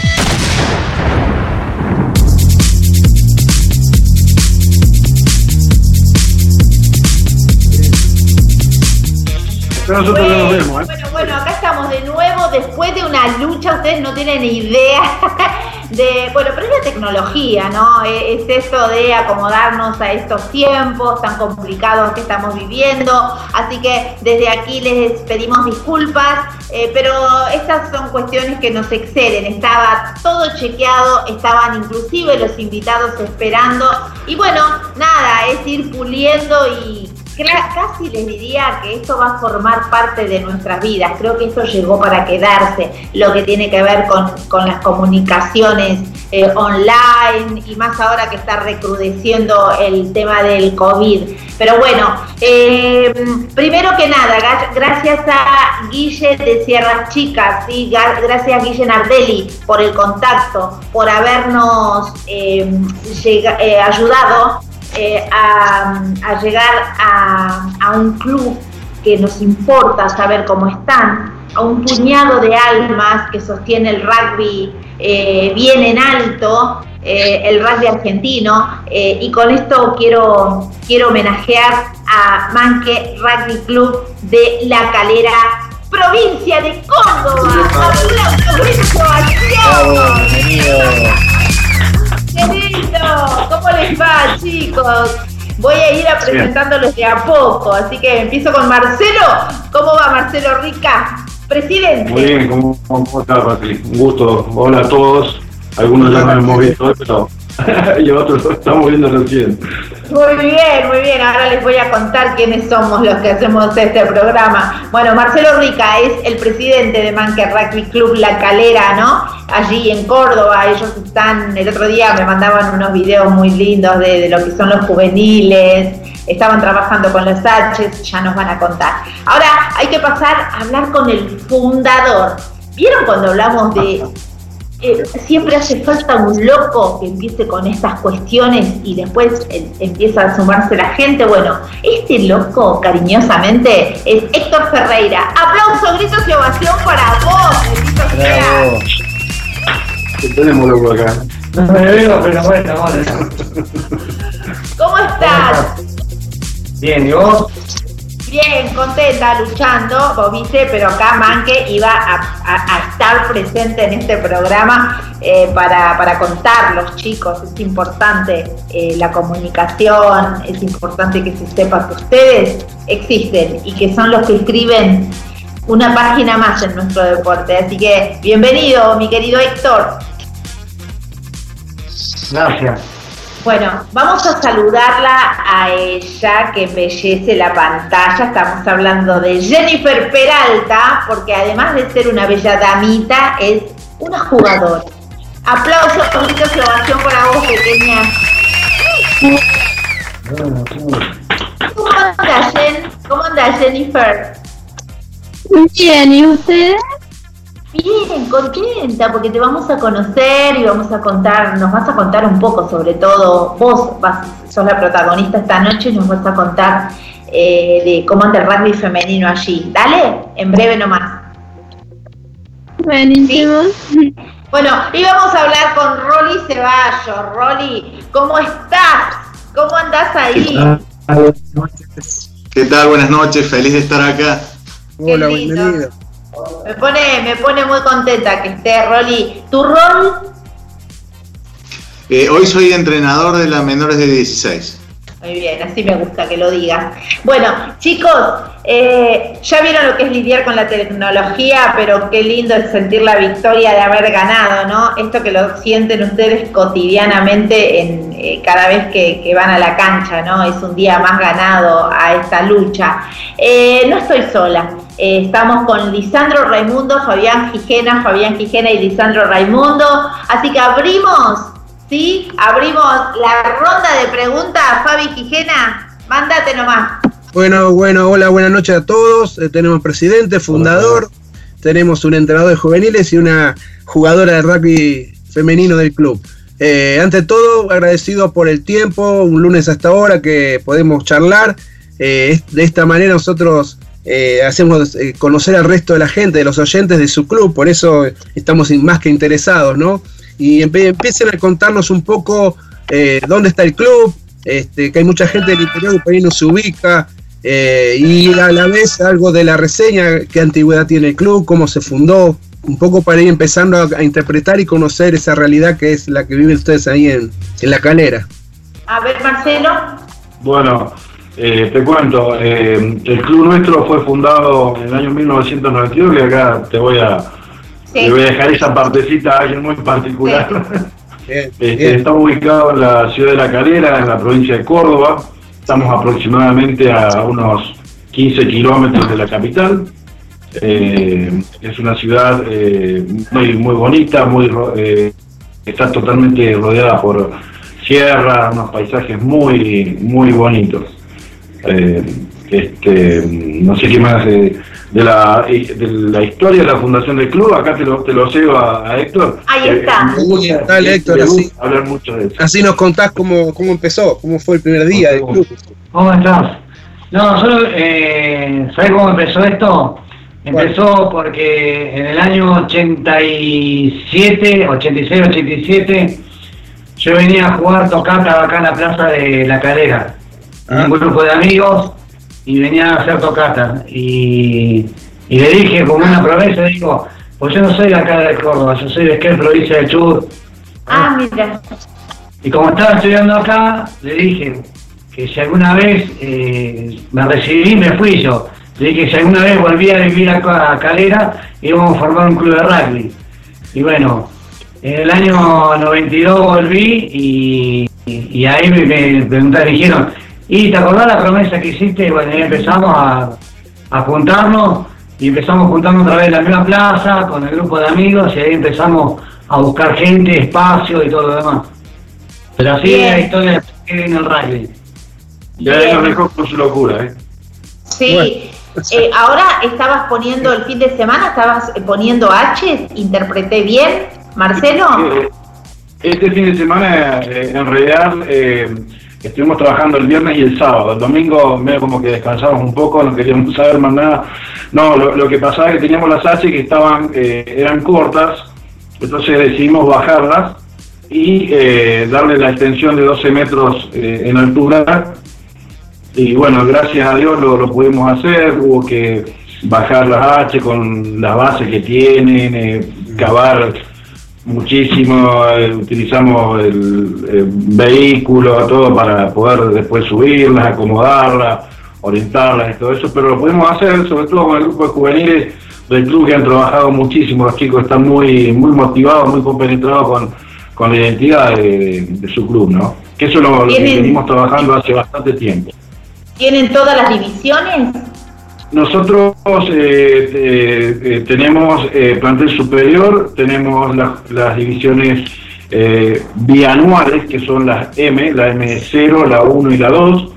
Bueno, bueno, bueno, acá estamos de nuevo después de una lucha, ustedes no tienen idea de, bueno, pero es la tecnología, ¿no? E, es esto de acomodarnos a estos tiempos tan complicados que estamos viviendo, así que desde aquí les pedimos disculpas, eh, pero estas son cuestiones que nos exceden, estaba todo chequeado, estaban inclusive los invitados esperando, y bueno, nada, es ir puliendo y casi les diría que esto va a formar parte de nuestras vidas. Creo que esto llegó para quedarse, lo que tiene que ver con, las comunicaciones eh, online y más ahora que está recrudeciendo el tema del COVID. Pero bueno, eh, primero que nada, gracias a Guille de Sierras Chicas, ¿sí? gracias a Guille Nardelli por el contacto, por habernos eh, ayudado eh, a, llegar a, un club que nos importa saber cómo están, a un puñado de almas que sostiene el rugby eh, bien en alto, eh, el rugby argentino, y con esto quiero, quiero homenajear a Manque Rugby Club de La Calera, provincia de Córdoba. ¿Cómo les va, chicos? Voy a ir a presentándolos de a poco, así que empiezo con Marcelo. ¿Cómo va Marcelo Rica? Presidente. Muy bien, ¿cómo, cómo está, Patri? Un gusto. Hola a todos. Algunos ya me hemos visto, pero y otros estamos viendo recién. Muy bien, muy bien. Ahora les voy a contar quiénes somos los que hacemos este programa. Bueno, Marcelo Rica es el presidente de Manque Rugby Club La Calera, ¿no? Allí en Córdoba. Ellos están, el otro día me mandaban unos videos muy lindos de, de lo que son los juveniles. Estaban trabajando con los H, ya nos van a contar. Ahora hay que pasar a hablar con el fundador. ¿Vieron cuando hablamos de eh, siempre hace falta un loco que empiece con estas cuestiones y después eh, empieza a sumarse la gente. Bueno, este loco, cariñosamente, es Héctor Ferreira. Aplauso, gritos y ovación para vos, ¿Qué tenemos loco acá? No me veo, pero bueno, ¿Cómo estás? Bien, ¿y vos? Bien, contenta, luchando, vos viste, pero acá Manque iba a, estar presente en este programa eh, para, para contarlos, chicos. Es importante eh, la comunicación, es importante que se sepa que ustedes existen y que son los que escriben una página más en nuestro deporte. Así que bienvenido, mi querido Héctor. Gracias. Bueno, vamos a saludarla a ella que embellece la pantalla. Estamos hablando de Jennifer Peralta, porque además de ser una bella damita, es una jugadora. Aplausos, gritos y ovación para vos, pequeña. ¿Cómo anda, Jen? ¿Cómo anda, Jennifer? Bien, ¿y ustedes? Bien, contenta, porque te vamos a conocer y vamos a contar, nos vas a contar un poco sobre todo, vos vas, sos la protagonista esta noche y nos vas a contar eh, de cómo anda el rugby femenino allí. Dale, en breve nomás. Buenísimo. Bueno, y vamos a hablar con Rolly Ceballos. Rolly, ¿cómo estás? ¿Cómo andás ahí? ¿Qué tal? Buenas noches, feliz de estar acá. Hola, bienvenido. Me pone, me pone muy contenta que esté Rolly. ¿Tu rol? Eh, hoy soy entrenador de las menores de 16. Muy bien, así me gusta que lo digas. Bueno, chicos, eh, ya vieron lo que es lidiar con la tecnología, pero qué lindo es sentir la victoria de haber ganado, ¿no? Esto que lo sienten ustedes cotidianamente en, eh, cada vez que, van a la cancha, ¿no? Es un día más ganado a esta lucha. no estoy sola. Eh, estamos con Lisandro Raimundo, Fabián Gijena, Fabián Gijena y Lisandro Raimundo. Así que abrimos ¿Sí? Abrimos la ronda de preguntas. Fabi Quijena, mándate nomás. Bueno, bueno, hola, buenas noches a todos. Eh, tenemos presidente, fundador, tenemos un entrenador de juveniles y una jugadora de rugby femenino del club. Eh, ante todo, agradecido por el tiempo, un lunes hasta ahora que podemos charlar. Eh, de esta manera nosotros eh, hacemos eh, conocer al resto de la gente, de los oyentes de su club, por eso estamos más que interesados, ¿no? Y empe- empiecen a contarnos un poco eh, dónde está el club, este, que hay mucha gente del interior que por ahí no se ubica, eh, y a la vez algo de la reseña, qué antigüedad tiene el club, cómo se fundó, un poco para ir empezando a, a interpretar y conocer esa realidad que es la que viven ustedes ahí en, en la calera. A ver, Marcelo. Bueno, eh, te cuento, eh, el club nuestro fue fundado en el año 1992, que acá te voy a, te voy a dejar esa partecita a alguien muy particular. Este, estamos ubicados en la ciudad de La Calera, en la provincia de Córdoba. Estamos aproximadamente a unos 15 kilómetros de la capital. Eh, es una ciudad eh, muy, muy bonita, muy, ro- eh, está totalmente rodeada por sierra, unos paisajes muy, muy bonitos. Eh, este, no sé qué más eh, de, la, de la historia de la fundación del club, acá te lo, te lo cedo a, a Héctor. Ahí Eh, está. Dale, Héctor, así. hablar mucho de eso. Así nos contás cómo, cómo empezó, cómo fue el primer día del club. ¿Cómo estás? No, solo, eh, ¿sabes cómo empezó esto? Empezó porque en el año 87, 86, 87, yo venía a jugar tocata acá en la plaza de La Calera. Un grupo de amigos y venía a hacer tocata. Y, y le dije como una promesa, digo, pues yo no soy de acá de Córdoba, yo soy de Esquel, provincia de Chubut. Ah, mira. Y como estaba estudiando acá, le dije que si alguna vez eh, me recibí, me fui yo. Le dije que si alguna vez volvía a vivir acá a Calera, íbamos a formar un club de rugby. Y bueno, en el año 92 volví y, y- y ahí me, me preguntaron, dijeron, ¿y te acordás la promesa que hiciste? Y bueno, ahí empezamos a, a juntarnos y empezamos a juntarnos otra vez en la misma plaza con el grupo de amigos y ahí empezamos a buscar gente, espacio y todo lo demás. Pero así es la historia que en el rugby. Y ahí nos dejó con su locura, ¿eh? Sí. Eh, ahora estabas poniendo el fin de semana, estabas eh, poniendo H, interpreté bien, Marcelo. Eh, Este fin de semana, eh, en realidad, eh, estuvimos trabajando el viernes y el sábado. El domingo, medio como que descansamos un poco, no queríamos saber más nada. No, lo, que pasaba es que teníamos las H que estaban, eh, eran cortas, entonces decidimos bajarlas y eh, darle la extensión de 12 metros eh, en altura. Y bueno, gracias a Dios lo, lo pudimos hacer, hubo que bajar las H con las bases que tienen, eh, cavar muchísimo, eh, utilizamos el, eh, vehículo, todo para poder después subirlas, acomodarlas, orientarlas y todo eso, pero lo pudimos hacer sobre todo con el grupo de juveniles del club que han trabajado muchísimo, los chicos están muy, muy motivados, muy compenetrados con, con la identidad de, de su club, ¿no? Que eso es lo, lo que venimos trabajando hace bastante tiempo. ¿Tienen todas las divisiones? Nosotros eh, eh, eh, tenemos eh, plantel superior, tenemos la- las divisiones bianuales, que son las M, la M0, la 1 y la 2.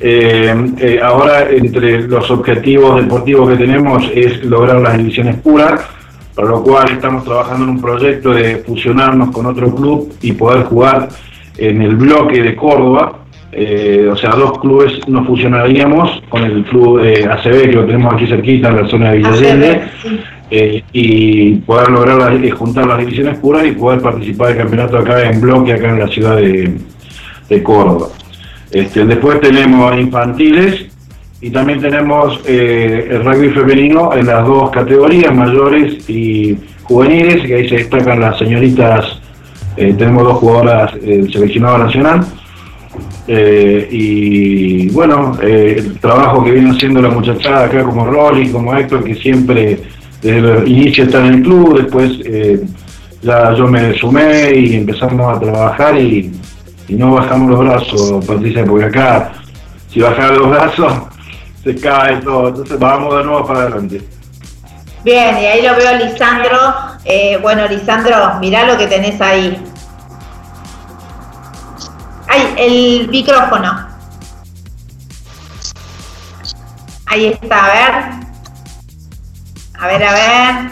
Eh, eh, ahora, entre los objetivos deportivos que tenemos es lograr las divisiones puras, para lo cual estamos trabajando en un proyecto de fusionarnos con otro club y poder jugar en el bloque de Córdoba. Eh, o sea, dos clubes nos fusionaríamos con el club ACB, que lo tenemos aquí cerquita, en la zona de Villa Allende, eh, y poder lograr las- eh, juntar las divisiones puras y poder participar del campeonato acá en bloque, acá en la ciudad de, de Córdoba. Este, después tenemos infantiles y también tenemos eh, el rugby femenino en las dos categorías, mayores y juveniles, que ahí se destacan las señoritas, tenemos dos jugadoras del seleccionado nacional. Eh, y bueno, eh, el trabajo que viene haciendo la muchachada acá como Rolly, como Héctor, que siempre desde el inicio está en el club, después eh, ya yo me sumé y empezamos a trabajar y, no bajamos los brazos, Patricia, porque acá si bajas los brazos se cae todo, entonces vamos de nuevo para adelante. Bien, y ahí lo veo Lisandro. Eh, bueno, Lisandro, mirá lo que tenés ahí. Ay, el micrófono. Ahí está, a ver. A ver, a ver.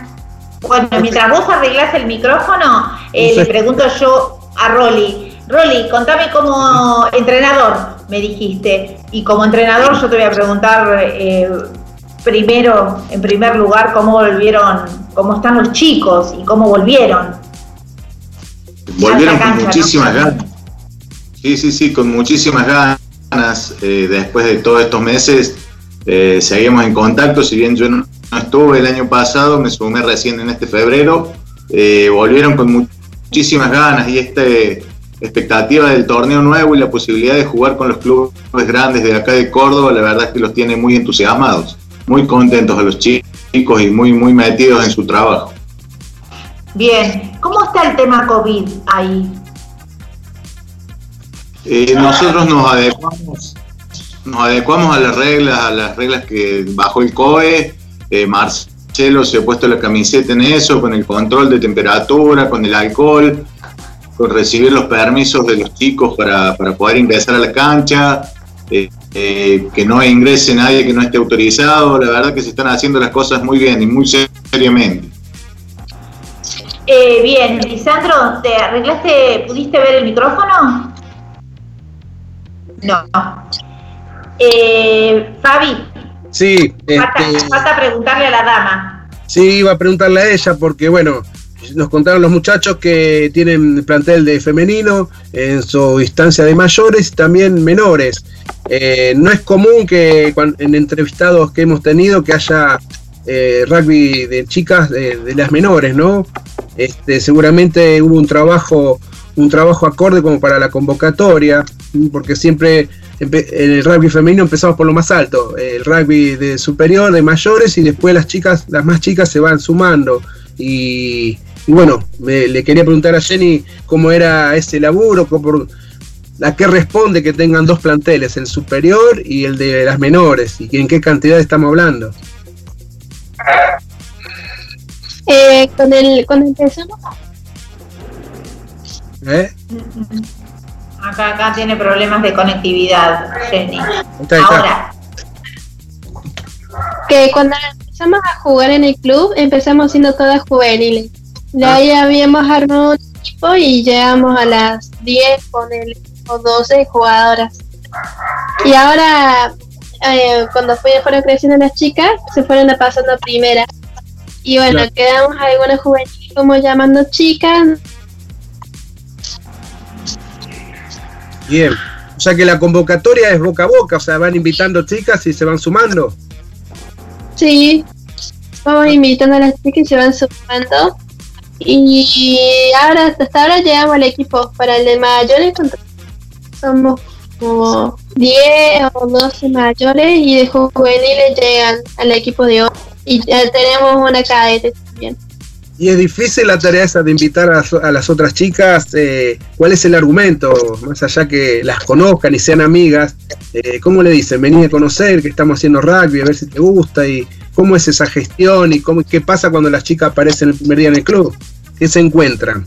Bueno, mientras vos arreglás el micrófono, eh, le pregunto yo a Rolly. Rolly, contame como entrenador, me dijiste. Y como entrenador yo te voy a preguntar eh, primero, en primer lugar, cómo volvieron, cómo están los chicos y cómo volvieron. Volvieron con muchísimas ganas. Sí, sí, sí, con muchísimas ganas. Eh, después de todos estos meses eh, seguimos en contacto, si bien yo no, estuve el año pasado, me sumé recién en este febrero. Eh, volvieron con muchísimas ganas y esta expectativa del torneo nuevo y la posibilidad de jugar con los clubes grandes de acá de Córdoba, la verdad es que los tiene muy entusiasmados, muy contentos a los chicos y muy, muy metidos en su trabajo. Bien, ¿cómo está el tema COVID ahí? Eh, nosotros nos adecuamos, nos adecuamos a las reglas, a las reglas que bajo el COE. Eh, Marcelo se ha puesto la camiseta en eso, con el control de temperatura, con el alcohol, con recibir los permisos de los chicos para, poder ingresar a la cancha, eh, que no ingrese nadie que no esté autorizado. La verdad que se están haciendo las cosas muy bien y muy seriamente. Eh, bien, Lisandro, ¿te arreglaste, pudiste ver el micrófono? No. Eh, Fabi. Sí. Falta, este, falta preguntarle a la dama. Sí, iba a preguntarle a ella porque, bueno, nos contaron los muchachos que tienen plantel de femenino en su instancia de mayores y también menores. Eh, no es común que en entrevistados que hemos tenido que haya eh, rugby de chicas de, las menores, ¿no? Este, seguramente hubo un trabajo, un trabajo acorde como para la convocatoria, porque siempre en el rugby femenino empezamos por lo más alto, el rugby de superior, de mayores, y después las chicas, las más chicas se van sumando. Y, bueno, le quería preguntar a Jenny cómo era ese laburo, cómo, a qué responde que tengan dos planteles, el superior y el de las menores, y en qué cantidad estamos hablando. Eh, con el cuando empezamos ¿Eh? Acá, acá tiene problemas de conectividad, Jenny. Ahora. Que cuando empezamos a jugar en el club, empezamos siendo todas juveniles. De ahí ah. habíamos armado un equipo y llegamos a las 10 con el o 12 jugadoras. Y ahora eh, cuando fueron creciendo las chicas, se fueron pasando a primera. Y bueno, quedamos algunas juveniles como llamando chicas. Bien, o sea que la convocatoria es boca a boca, o sea, van invitando chicas y se van sumando. Sí, vamos invitando a las chicas y se van sumando. Y ahora, hasta ahora llegamos al equipo para el de mayores. Somos como 10 o 12 mayores y de juveniles llegan al equipo de hoy. Y ya tenemos una cadete también. Y es difícil la tarea esa de invitar a, las otras chicas. Eh, ¿Cuál es el argumento? Más allá que las conozcan y sean amigas, eh, ¿cómo le dicen? Vení a conocer, que estamos haciendo rugby, a ver si te gusta. y ¿Cómo es esa gestión? ¿Y cómo, qué pasa cuando las chicas aparecen el primer día en el club? ¿Qué se encuentran?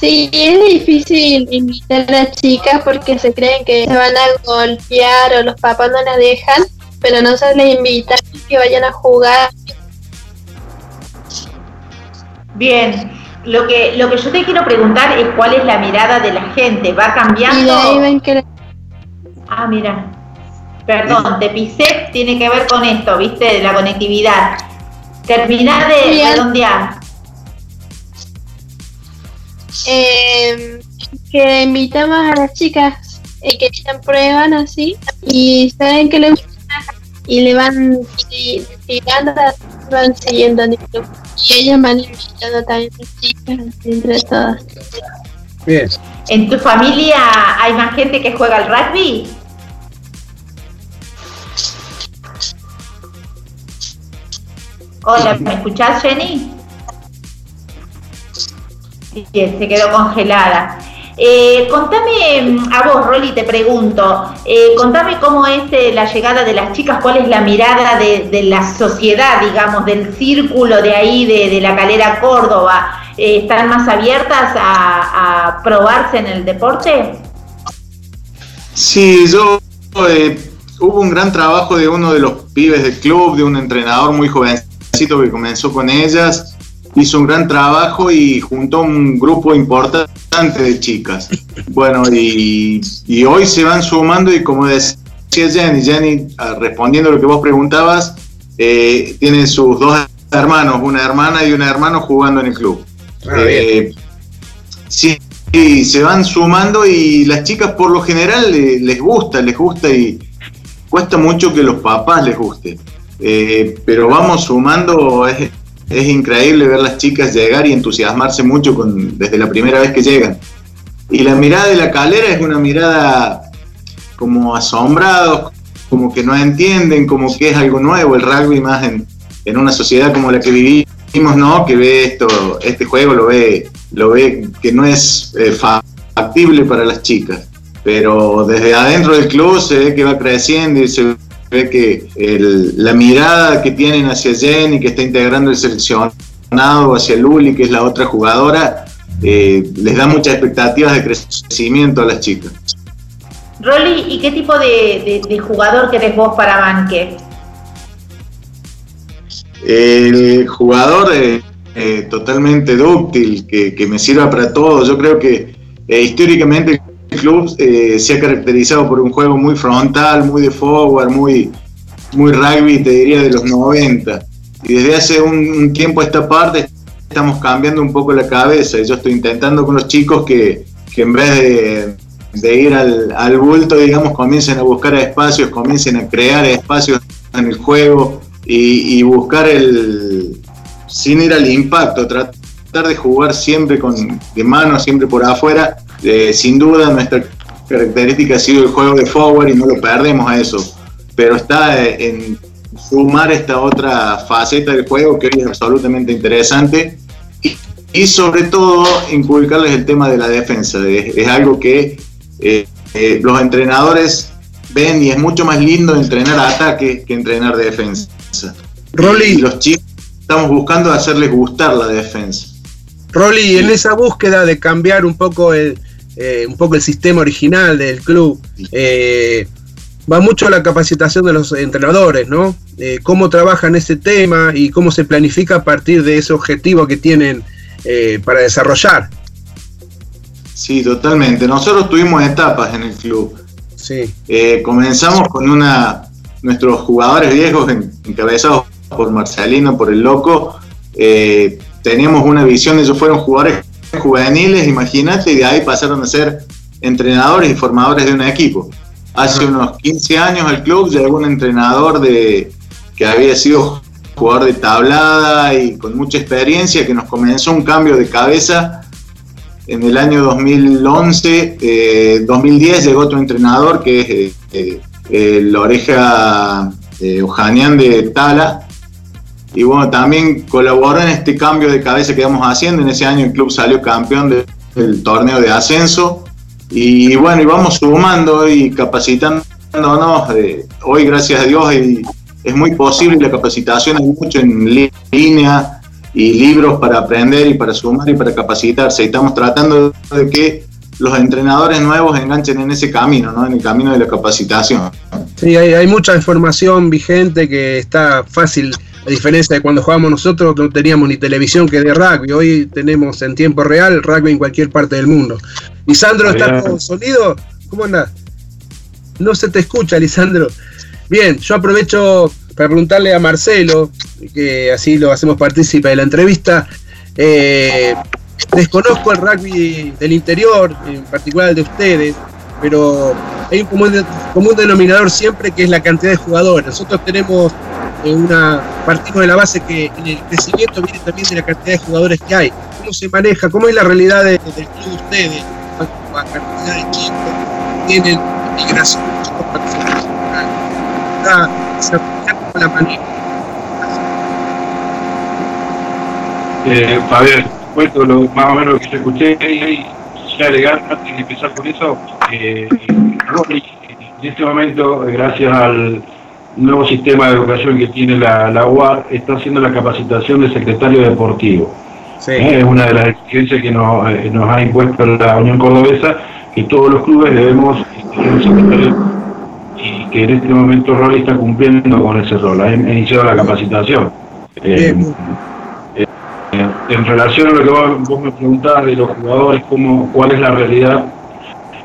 Sí, es difícil invitar a las chicas porque se creen que se van a golpear o los papás no las dejan, pero no se les invita que vayan a jugar. Bien, lo que, lo que yo te quiero preguntar es cuál es la mirada de la gente, ¿va cambiando? Ah, mira, perdón, te pisé, tiene que ver con esto, ¿viste? De la conectividad. Terminar de redondear. eh, que invitamos a las chicas eh, que se prueban así y saben que le y le van tirando, van siguiendo y ellas van invitando también a las chicas entre todas. Bien. ¿En tu familia hay más gente que juega al rugby? Hola, ¿me escuchás, Jenny? se quedó congelada. Eh, contame, mm, a vos, Rolly, te pregunto, eh, contame cómo es eh, la llegada de las chicas, cuál es la mirada de, la sociedad, digamos, del círculo de ahí, de, la calera Córdoba. eh, están más abiertas a, a probarse en el deporte? Sí, yo eh, hubo un gran trabajo de uno de los pibes del club, de un entrenador muy jovencito que comenzó con ellas, hizo un gran trabajo y juntó un grupo importante de chicas. Bueno, y, y hoy se van sumando y como decía Jenny, Jenny, ah, respondiendo a lo que vos preguntabas, eh, tiene sus dos hermanos, una hermana y un hermano jugando en el club. Ah, Eh, sí, y se van sumando y las chicas por lo general eh, les gusta, les gusta y cuesta mucho que los papás les guste. Eh, pero vamos sumando, es, es increíble ver las chicas llegar y entusiasmarse mucho desde la primera vez que llegan. Y la mirada de la calera es una mirada como asombrados, como que no entienden, como que es algo nuevo el rugby más en, en una sociedad como la que vivimos, ¿no? Que ve esto, este juego lo ve, lo ve que no es eh, factible para las chicas. Pero desde adentro del club se ve que va creciendo y se ve que el- la mirada que tienen hacia Jenny, que está integrando el seleccionado, hacia Luli, que es la otra jugadora, eh, les da muchas expectativas de crecimiento a las chicas. Rolly, ¿y qué tipo de, de- de jugador querés vos para Banque? El jugador eh, eh, totalmente dúctil, que, que me sirva para todo. Yo creo que eh, históricamente club eh, se ha caracterizado por un juego muy frontal, muy de forward, muy, muy rugby, te diría, de los 90. Y desde hace un, tiempo a esta parte estamos cambiando un poco la cabeza. Yo estoy intentando con los chicos que, que en vez de, de ir al, al bulto, digamos, comiencen a buscar espacios, comiencen a crear espacios en el juego y, y buscar el, sin ir al impacto, tratar de jugar siempre con de mano, siempre por afuera. Eh, sin duda nuestra característica ha sido el juego de forward y no lo perdemos a eso, pero está eh, en sumar esta otra faceta del juego que hoy es absolutamente interesante y, y sobre todo inculcarles el tema de la defensa. Es, es algo que eh, eh, los entrenadores ven y es mucho más lindo entrenar ataque que entrenar defensa. Rolly. Y los chicos estamos buscando hacerles gustar la defensa. Rolly, en esa búsqueda de cambiar un poco el, eh, un poco el sistema original del club, eh, va mucho la capacitación de los entrenadores, ¿no? Eh, cómo trabajan ese tema y cómo se planifica a partir de ese objetivo que tienen para desarrollar. Sí, totalmente. Nosotros tuvimos etapas en el club. Sí. Comenzamos con una nuestros jugadores viejos en- encabezados por Marcelino, por el loco. eh, teníamos una visión, ellos fueron jugadores juveniles, imagínate, y de ahí pasaron a ser entrenadores y formadores de un equipo. Hace unos 15 años al club llegó un entrenador de que había sido jugador de tablada y con mucha experiencia que nos comenzó un cambio de cabeza en el año 2011, eh, 2010 llegó otro entrenador que es eh, eh, el Oreja eh, Ojanian de Tala. Y bueno, también colaboró en este cambio de cabeza que vamos haciendo. En ese año el club salió campeón de- del torneo de ascenso. Y bueno, y vamos sumando y capacitándonos. eh, hoy, gracias a Dios, y es muy posible la capacitación, hay mucho en línea y libros para aprender y para sumar y para capacitarse. Y estamos tratando de que los entrenadores nuevos enganchen en ese camino, ¿no? en el camino de la capacitación. Sí, hay, hay mucha información vigente que está fácil, a diferencia de cuando jugábamos nosotros, no teníamos ni televisión que de rugby. Hoy tenemos en tiempo real rugby en cualquier parte del mundo. Lisandro, ¿estás con sonido? ¿Cómo andás? No se te escucha, Lisandro. Bien, yo aprovecho para preguntarle a Marcelo, que así lo hacemos partícipe de la entrevista. Eh, desconozco el rugby del interior, en particular el de ustedes, pero hay un común, común denominador siempre que es la cantidad de jugadores. Nosotros tenemos eh, una partimos de la base que el crecimiento viene también de la cantidad de jugadores que hay. ¿Cómo se maneja? ¿Cómo es la realidad de- del club de ustedes? en cuanto a cantidad de chicos tienen migración de chicos como la maneja. Eh, Fabián, cuento lo, más o menos que yo escuché y ya agregar antes de empezar con eso, eh, en este momento, eh, gracias al nuevo sistema de educación que tiene la, la UAR, está haciendo la capacitación de secretario deportivo. Eh, Es una de las exigencias que nos, eh, nos ha impuesto la Unión Cordobesa, que todos los clubes debemos tener un secretario y que en este momento Rolly está cumpliendo con ese rol, ha iniciado la capacitación. Eh, eh, en relación a lo que vos, vos me preguntabas de los jugadores, cómo, cuál es la realidad,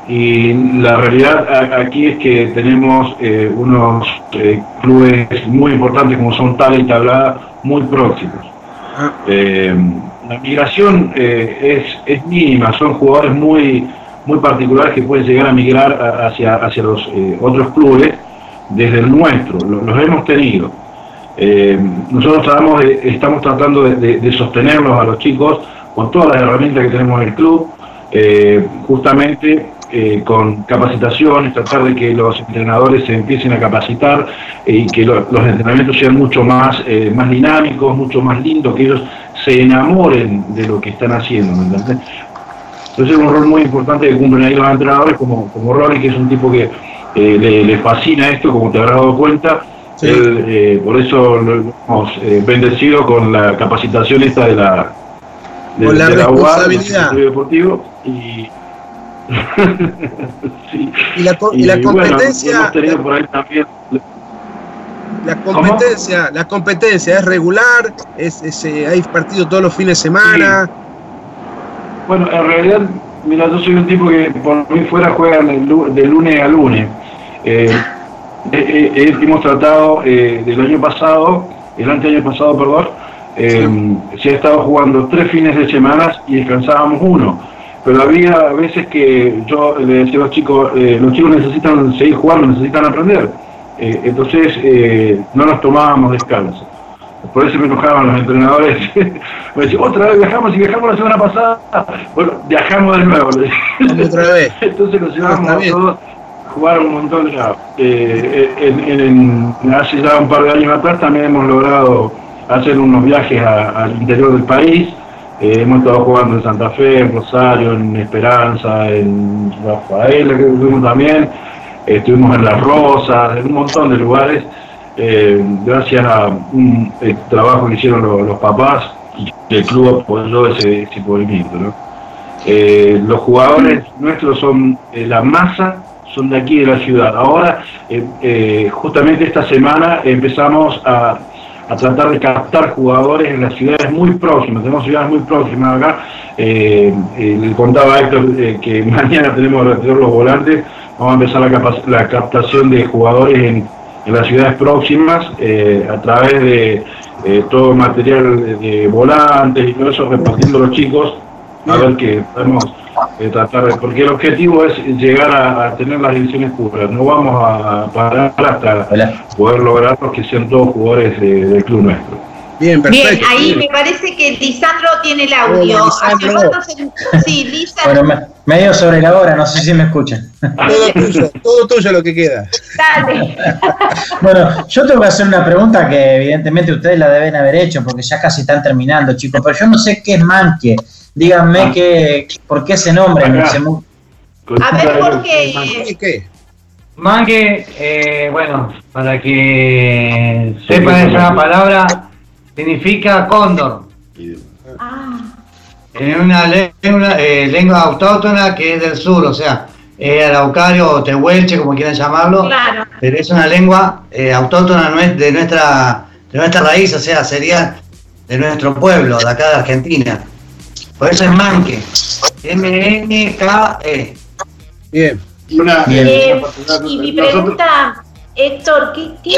y la realidad aquí es que tenemos eh, unos eh, clubes muy importantes como son Tala y Tablada muy próximos. Eh, la migración eh, es, es mínima, son jugadores muy muy particulares que pueden llegar a migrar a- hacia, hacia los otros clubes desde el nuestro, lo- los hemos tenido. Nosotros tratamos de- estamos tratando de, de- de sostenerlos a los chicos con todas las herramientas que tenemos en el club, eh, justamente eh, con capacitaciones, tratar de que los entrenadores se empiecen a capacitar eh, y que lo- los entrenamientos sean mucho más, eh, más dinámicos, mucho más lindos, que ellos se enamoren de lo que están haciendo. ¿me entendés? Entonces es un rol muy importante que cumplen ahí los entrenadores, como, como Rolly, que es un tipo que eh, le, le fascina esto, como te habrás dado cuenta. Él, eh, por eso lo hemos bendecido con la capacitación esta de la, de, Con la de UAR, del responsabilidad. Secretario deportivo y, Sí. Y la, y la competencia, hemos tenido por ahí también la competencia, la competencia es regular, es, es, eh, hay partidos todos los fines de semana. Bueno, en realidad, mira, yo soy un tipo que por mí fuera juega de, lu- de lunes a lunes. Eh, eh, eh, hemos tratado eh, del año pasado, el anteaño pasado, perdón, eh, se ha estado jugando tres fines de semana y descansábamos uno. Pero había veces que yo le decía a los chicos, eh, los chicos necesitan seguir jugando, necesitan aprender. Eh, entonces eh, no nos tomábamos descanso. Por eso me enojaban los entrenadores. me decían, otra vez viajamos y viajamos la semana pasada. Bueno, viajamos de nuevo. Otra vez. Entonces nos Ah, llevamos está a todos a jugar un montón lados. Eh, en, en- en- hace ya un par de años atrás también hemos logrado hacer unos viajes a- al interior del país. Eh, hemos estado jugando en Santa Fe, en Rosario, en Esperanza, en Rafael, que fuimos también. Estuvimos en Las Rosas, en un montón de lugares, eh, gracias a un eh, trabajo que hicieron los, papás el club apoyó ese, ese movimiento. ¿no? Los jugadores nuestros son la masa, son de aquí de la ciudad. Ahora, justamente esta semana empezamos a, a tratar de captar jugadores en las ciudades muy próximas. Tenemos ciudades muy próximas acá. Eh, eh, le contaba a Héctor eh, que mañana tenemos que retirar los volantes. Vamos a empezar la, la captación de jugadores en, en las ciudades próximas a través de todo material de, de volantes y todo eso, repartiendo a los chicos a ver que podemos eh, tratar de, porque el objetivo es llegar a, a tener las divisiones puras, no vamos a parar hasta poder lograrlos que sean todos jugadores de- del club nuestro. Bien, Bien, ahí me parece que Lisandro tiene el audio. Hola, se- Sí, Lisandro. Bueno, me- medio sobre la hora, no sé si me escuchan. Todo tuyo, todo tuyo lo que queda. Dale. Bueno, yo tengo que hacer una pregunta que evidentemente ustedes la deben haber hecho porque ya casi están terminando, chicos, pero yo no sé qué es manque. Díganme qué, por qué ese nombre. Se A ver, ¿por qué? ¿Qué? Mangue, eh, bueno, para que sepan esa palabra, significa cóndor. En una lengua, eh, lengua autóctona que es del sur, o sea, es araucario o tehuelche, como quieran llamarlo, Claro. pero es una lengua eh, autóctona de nuestra, de nuestra raíz, o sea, sería de nuestro pueblo, de acá de Argentina. Por eso es manque. M-N-K-E. Bien. Eh, y mi pregunta, Héctor, ¿qué, qué,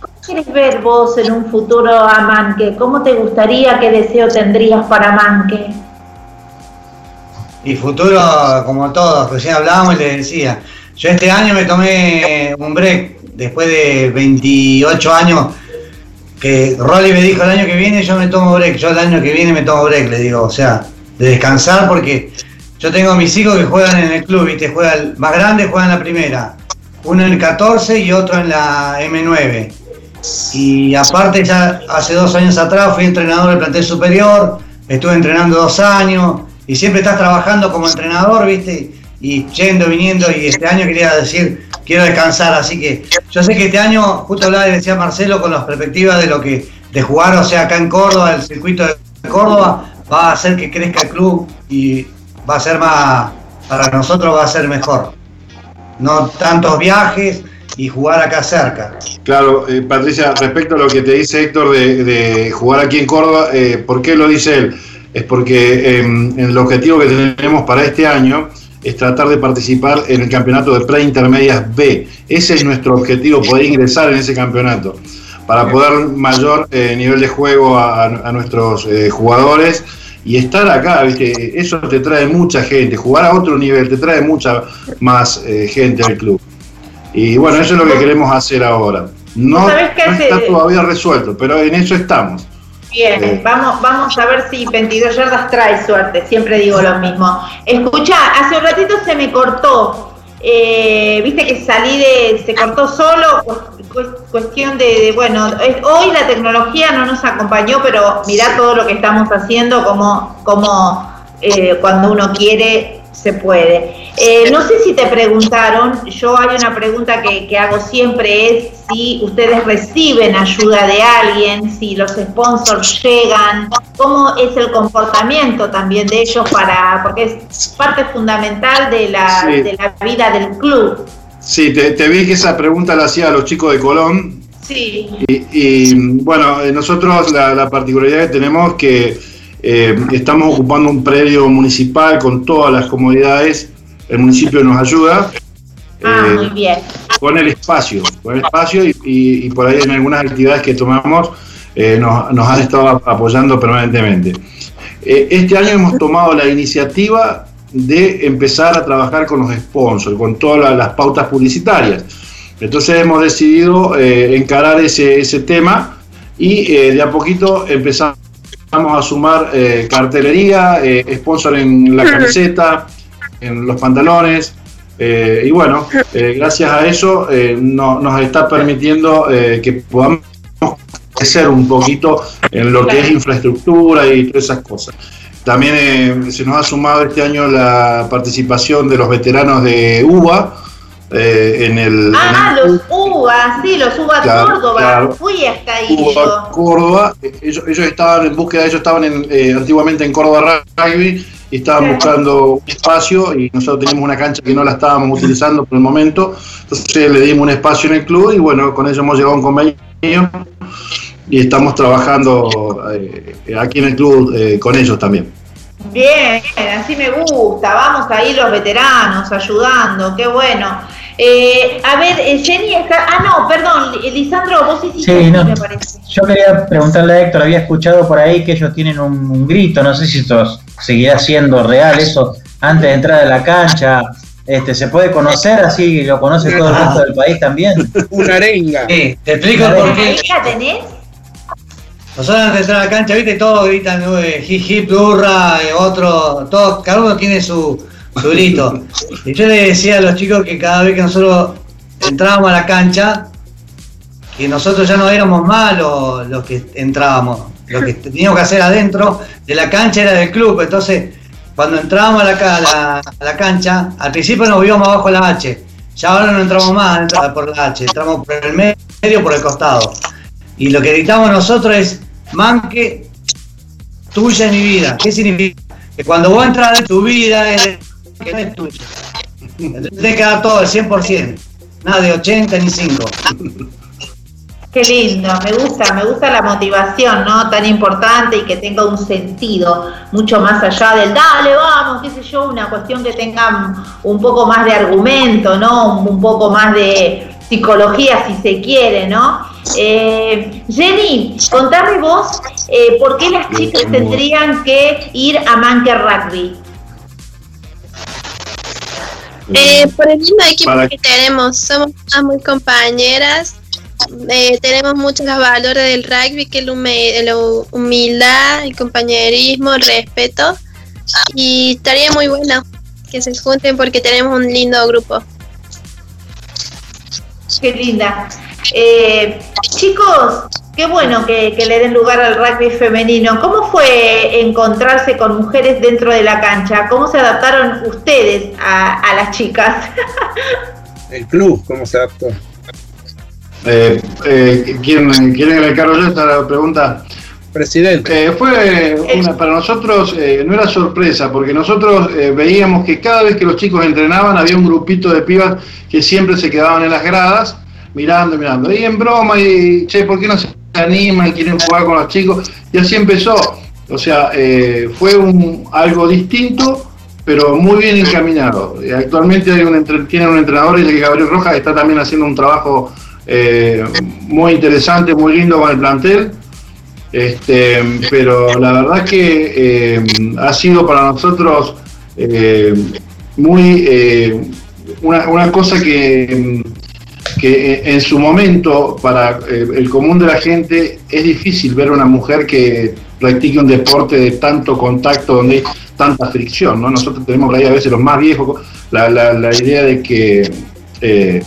cómo quieres ver vos en un futuro a Manque? ¿Cómo te gustaría, qué deseo tendrías para Manque? Y futuro, como todos, recién hablábamos y les decía, yo este año me tomé un break, después de 28 años, que Rolly me dijo el año que viene yo me tomo break, yo el año que viene me tomo break, le digo, o sea, de descansar porque yo tengo mis hijos que juegan en el club, ¿viste? Juega el más grande juega en la primera, uno en el 14 y otro en la M9. Y aparte ya hace dos años atrás fui entrenador del plantel superior, estuve entrenando dos años y siempre estás trabajando como entrenador, ¿viste? Y yendo, viniendo y este año quería decir, quiero descansar, así que yo sé que este año, justo hablaba y decía Marcelo con las perspectivas de lo que, de jugar, o sea, acá en Córdoba, el circuito de Córdoba, va a hacer que crezca el club y va a ser más, para nosotros va a ser mejor. No tantos viajes y jugar acá cerca. Claro, eh, Patricia, respecto a lo que te dice Héctor de, jugar aquí en Córdoba, eh, ¿por qué lo dice él? Es porque em, el objetivo que tenemos para este año es tratar de participar en el campeonato de preintermedias B. Ese es nuestro objetivo, poder ingresar en ese campeonato, para poder mayor eh, nivel de juego a, a nuestros eh, jugadores y estar acá, ¿viste? eso te trae mucha gente, jugar a otro nivel te trae mucha más eh, gente al club. Y bueno, eso es lo que queremos hacer ahora. No, ¿Sabés qué no está todavía resuelto, pero en eso estamos. Bien, vamos, vamos a ver si 22 yardas trae suerte, siempre digo lo mismo. Escucha, hace un ratito se me cortó, eh, viste que salí de, se cortó solo, cu- cu- cuestión de, de, bueno, hoy la tecnología no nos acompañó, pero mirá todo lo que estamos haciendo, como, como eh, cuando uno quiere se puede. Eh, no sé si te preguntaron, yo hay una pregunta que, que hago siempre, es si ustedes reciben ayuda de alguien, si los sponsors llegan, cómo es el comportamiento también de ellos para, porque es parte fundamental de la, Sí. de la vida del club. Sí, te, te vi que esa pregunta la hacía a los chicos de Colón, Sí. Y, y, bueno, eh, nosotros la, la particularidad que tenemos es que eh, estamos ocupando un predio municipal con todas las comodidades. El municipio nos ayuda Ah, eh, muy bien. con el espacio, con el espacio y, y- y por ahí en algunas actividades que tomamos eh, nos, nos han estado ap- apoyando permanentemente. Eh, este año hemos tomado la iniciativa de empezar a trabajar con los sponsors, con todas la- las pautas publicitarias. Entonces hemos decidido eh, encarar ese, ese tema y eh, de a poquito empezamos a sumar eh, cartelería, eh, sponsor en la camiseta, en los pantalones. eh, y bueno, eh, gracias a eso eh, no- nos está permitiendo eh, que podamos crecer un poquito en lo que es infraestructura y todas esas cosas. También eh, se nos ha sumado este año la participación de los veteranos de UBA eh, en el, Ah, los UBA, sí, los UBA Claro, Córdoba. claro. Fui hasta ahí Cuba, yo. Córdoba. Ellos, ellos estaban en búsqueda, ellos estaban en, eh, antiguamente en Córdoba Rugby y estaban buscando un espacio y nosotros teníamos una cancha que no la estábamos utilizando por el momento. Entonces le dimos un espacio en el club y bueno, con ellos hemos llegado a un convenio y estamos trabajando eh, aquí en el club eh, con ellos también. Bien, así me gusta. Vamos ahí los veteranos ayudando, qué bueno. Eh, a ver, eh, Jenny está. Ah, no, perdón, Lisandro, vos hiciste Sí, no. me parece. Yo quería preguntarle a Héctor, había escuchado por ahí que ellos tienen un, un grito, no sé si esto seguirá siendo real, eso antes de entrar a la cancha, este, ¿se puede conocer así lo conoce todo el resto del país también? Una arenga. Sí, te explico Una por qué. ¿Ahí la tenés? Nosotros antes de entrar a la cancha, viste, todos gritan eh, hip hip durra, eh, otro, todos, cada uno tiene su, su grito. Y yo le decía a los chicos que cada vez que nosotros entrábamos a la cancha, que nosotros ya no éramos malos los que entrábamos, lo que teníamos que hacer adentro de la cancha era del club, entonces cuando entrábamos a la, cancha, al principio nos íbamos abajo la H, ya ahora no entramos más por la H, entramos por el medio, por el costado. Y lo que gritamos nosotros es, manque, tuya es mi vida. ¿Qué significa? Que cuando vos entras en tu vida es de- que no es tuya. Entonces tenés que dar todo, el 100%. Nada de 80 ni 5. Qué lindo, me gusta, me gusta la motivación, ¿no? Tan importante y que tenga un sentido mucho más allá del dale, vamos, qué sé yo, una cuestión que tenga un poco más de argumento, ¿no? Un, un poco más de psicología, si se quiere, ¿no? Eh, Jenny, contame vos, eh, ¿por qué las chicas tendrían que ir a Manker Rugby? Eh, por el mismo equipo Para- que tenemos, somos todas muy compañeras, eh, tenemos muchos los valores del rugby, que es la humildad, el compañerismo, el respeto, y estaría muy bueno que se junten porque tenemos un lindo grupo. Qué linda. Eh, chicos, qué bueno que, que le den lugar al rugby femenino. ¿Cómo fue encontrarse con mujeres dentro de la cancha? ¿Cómo se adaptaron ustedes a, a las chicas? El club, ¿cómo se adaptó? Eh, eh, ¿quién, ¿Quieren que le cargo yo esta pregunta? Presidente. Eh, fue una, para nosotros eh, no era sorpresa, porque nosotros eh, veíamos que cada vez que los chicos entrenaban había un grupito de pibas que siempre se quedaban en las gradas mirando, mirando. Y en broma, y che, ¿por qué no se animan, quieren jugar con los chicos? Y así empezó. O sea, eh, fue un, algo distinto, pero muy bien encaminado. Actualmente hay un, tienen un entrenador, el Gabriel Rojas, que está también haciendo un trabajo eh, muy interesante, muy lindo con el plantel. Este, pero la verdad que eh, ha sido para nosotros muy una cosa que, que en su momento para eh, el común de la gente es difícil ver a una mujer que practique un deporte de tanto contacto donde hay tanta fricción, ¿no? Nosotros tenemos ahí a veces los más viejos la, la, la idea de que eh,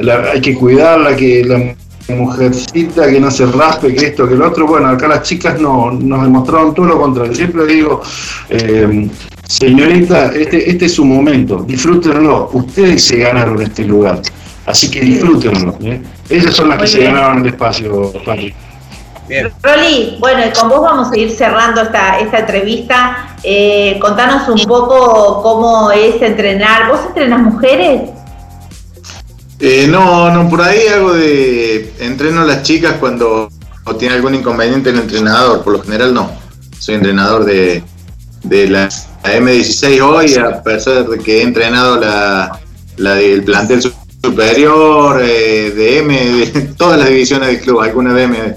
la- hay que cuidarla, que la mujercita que no se raspe, que esto, que lo otro. Bueno, acá las chicas no, nos demostraron todo lo contrario. Siempre digo, eh, señorita, este, este es su momento, disfrútenlo. Ustedes se ganaron este lugar, así que disfrútenlo. ¿eh? Ellas son las que se bien. ganaron el espacio, Patri. Roli, bueno, y con vos vamos a ir cerrando esta, esta entrevista. Eh, contanos un poco cómo es entrenar. ¿Vos entrenas mujeres? Eh, no, no, por ahí hago de. Entreno a las chicas cuando tiene algún inconveniente el entrenador. Por lo general, no. Soy entrenador de, de la, la M16 hoy, a pesar de que he entrenado la, la del plantel superior, eh, de M, de todas las divisiones del club. Alguna vez me,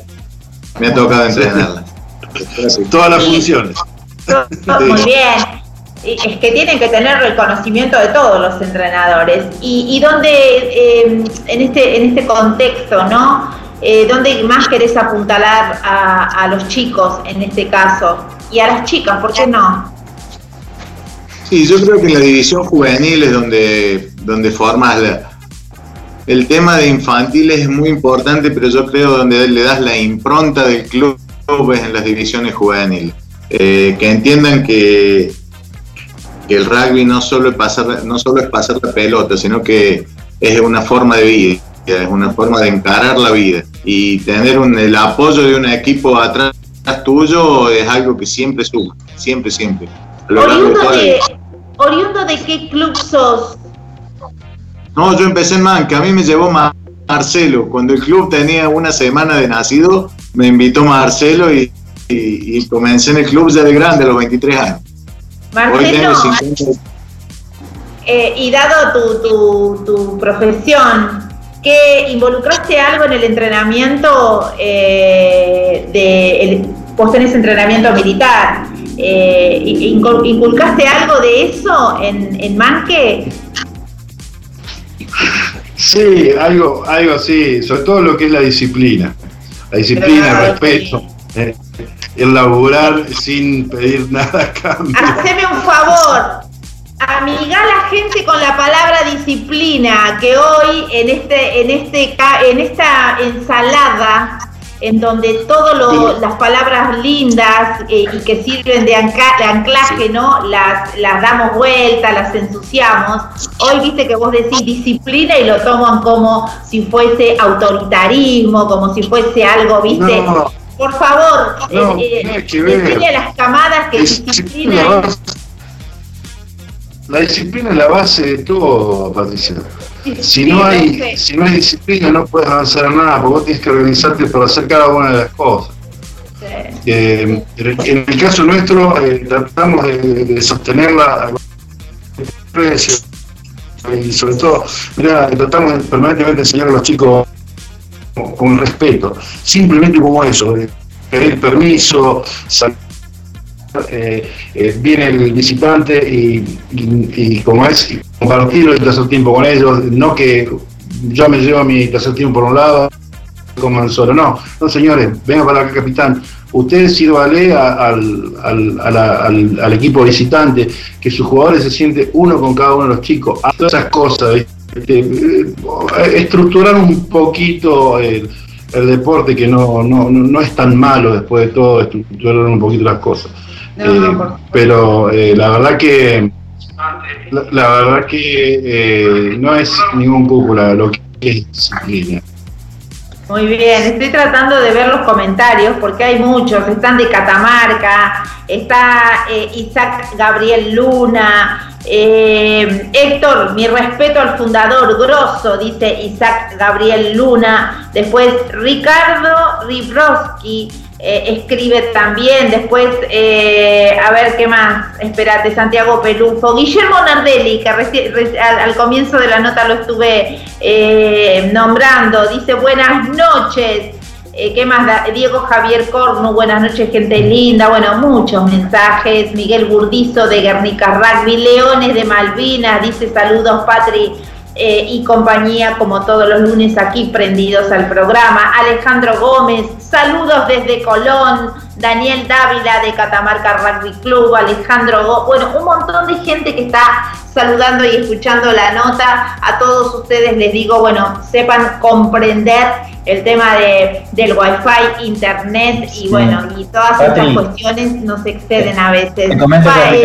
me ha tocado entrenarla. Todas las funciones. Muy bien. Es que tienen que tener el conocimiento de todos los entrenadores. ¿Y, y dónde, eh, en, este, en este contexto, ¿no? Eh, ¿Dónde más querés apuntalar a, a los chicos en este caso? Y a las chicas, ¿por qué no? Sí, yo creo que en la división juvenil es donde, donde formas la- el tema de infantiles es muy importante, pero yo creo donde le das la impronta del club es en las divisiones juveniles. Eh, que entiendan que, que el rugby no solo, es pasar, no solo es pasar la pelota, sino que es una forma de vida, es una forma de encarar la vida. Y tener un- el apoyo de un equipo atrás tuyo es algo que siempre suma, siempre, siempre. A lo largo de Oriundo toda la de, vida. oriundo de qué club sos? No, yo empecé en Manca, a mí me llevó Ma- Marcelo. Cuando el club tenía una semana de nacido, me invitó Marcelo y, y- y comencé en el club ya de grande, a los 23 años. Hoy tengo Marcelo, 50. eh, y dado tu, tu, tu profesión, ¿qué involucraste algo en el entrenamiento eh, de el- vos tenés entrenamiento militar? Eh, incul- ¿Inculcaste algo de eso en, en Manque? Sí, algo, algo así, sobre todo lo que es la disciplina. La disciplina, el respeto, eh, el laburar sin pedir nada a cambio. Haceme un favor, amiga la gente con la palabra disciplina, que hoy en este, en este, en esta ensalada, en donde todas las palabras lindas eh, y que sirven de, anca- de anclaje, ¿no? Las, las damos vuelta, las ensuciamos. Hoy viste que vos decís disciplina y lo toman como si fuese autoritarismo, como si fuese algo, viste. No. Por favor, No, eh, eh, enseña las camadas que Disciplina, la, la disciplina es la base de todo, Patricia. Si no hay, si no hay disciplina no puedes avanzar en nada, porque vos tienes que organizarte para hacer cada una de las cosas. Eh, en el caso nuestro eh, tratamos de, de sostenerla precio y sobre todo, mira, tratamos de permanentemente enseñar a los chicos con, respeto, simplemente como eso, pedir permiso, sal- eh, eh, viene el visitante y, y- como es, y compartir el tercer tiempo con ellos, no que yo me llevo mi tercer tiempo por un lado, coman solo, no, no señores, venga para acá capitán, usted sírvale al, al, a la- al- al equipo visitante, que sus jugadores se sienten uno con cada uno de los chicos, todas esas cosas. Eh, estructurar un poquito el, el deporte que no, no, no es tan malo después de todo, estructurar un poquito las cosas. Eh, pero eh, la verdad que la, la verdad que eh, no es ningún cúpula lo que es. Muy bien, estoy tratando de ver los comentarios porque hay muchos. Están de Catamarca, está eh, Isaac Gabriel Luna, eh, Héctor, mi respeto al fundador, grosso, dice Isaac Gabriel Luna. Después Ricardo Ribrowski eh, escribe también. Después, eh, a ver qué más. Espérate, Santiago Pelufo. Guillermo Nardelli, que al, al, comienzo de la nota lo estuve nombrando. Dice buenas noches. Eh, ¿Qué más? Diego Javier Cornu, buenas noches, gente linda. Bueno, muchos mensajes. Miguel Burdizo de Guernica Rugby, Leones de Malvinas, dice saludos, Patri. Eh, y compañía, como todos los lunes aquí prendidos al programa. Alejandro Gómez, saludos desde Colón. Daniel Dávila de Catamarca Rugby Club, Alejandro Gómez, bueno, un montón de gente que está saludando y escuchando la nota. A todos ustedes les digo, bueno, sepan comprender el tema de, del wifi, internet y bueno, y todas estas cuestiones nos exceden a veces. Te comento que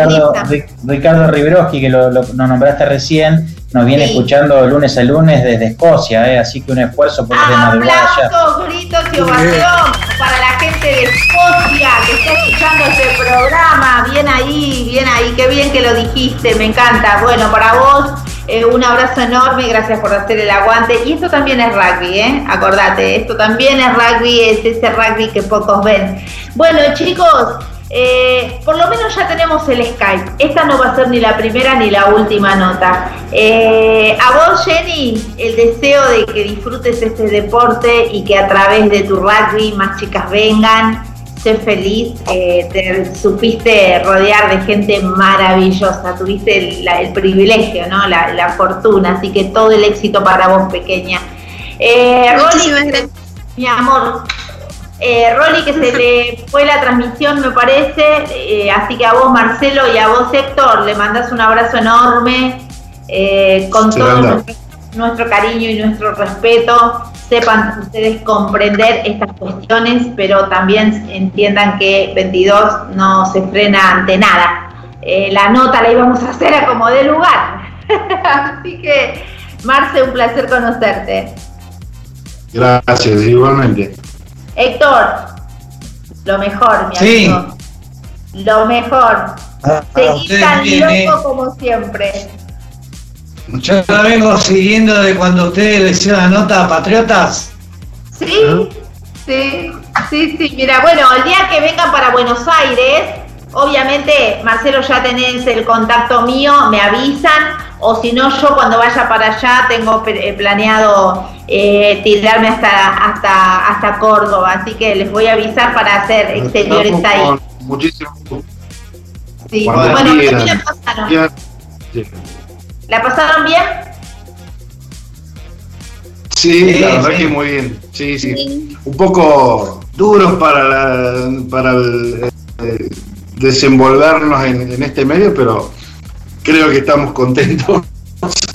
Ricardo, Ricardo que lo, lo, nombraste recién, nos viene escuchando lunes a lunes desde Escocia, ¿eh? así que un esfuerzo por Aplausos, gritos y ovación para la gente de Escocia que está escuchando este programa. Bien ahí, bien ahí, qué bien que lo dijiste, me encanta. Bueno, para vos eh, un abrazo enorme, gracias por hacer el aguante. Y esto también es rugby, ¿eh? Acordate, esto también es rugby, es ese rugby que pocos ven. Bueno, chicos, eh, por lo menos ya tenemos el Skype. Esta no va a ser ni la primera ni la última nota. Eh, a vos, Jenny, el deseo de que disfrutes este deporte y que a través de tu rugby más chicas vengan sé feliz, eh, te supiste rodear de gente maravillosa, tuviste el, privilegio, ¿no? La, fortuna, así que todo el éxito para vos, pequeña. Eh, mi amor, eh, que se le fue la transmisión, me parece, eh, así que a vos, Marcelo, y a vos, Héctor, le mandás un abrazo enorme, con todo nuestro cariño y nuestro respeto sepan ustedes comprender estas cuestiones, pero también entiendan que 22 no se frena ante nada. Eh, la nota la íbamos a hacer a como de lugar. Así que, Marce, un placer conocerte. Gracias, igualmente. Héctor, lo mejor, mi sí. amigo. Lo mejor. Ah, Seguí tan loco eh. como siempre. Yo la vengo siguiendo de cuando ustedes le hicieron la nota a Patriotas. Sí, sí, sí, sí. Mira, bueno, el día que vengan para Buenos Aires, obviamente, Marcelo, ya tenés el contacto mío, me avisan, o si no, yo cuando vaya para allá tengo eh, planeado eh, tirarme hasta, hasta, hasta Córdoba, así que les voy a avisar para hacer exteriores ahí. Muchísimo. Sí, bueno, ¿qué pasaron? ¿La pasaron bien? Sí, la verdad que muy bien. Sí, sí. Un poco duros para, para eh, desenvolvernos en, este medio, pero creo que estamos contentos.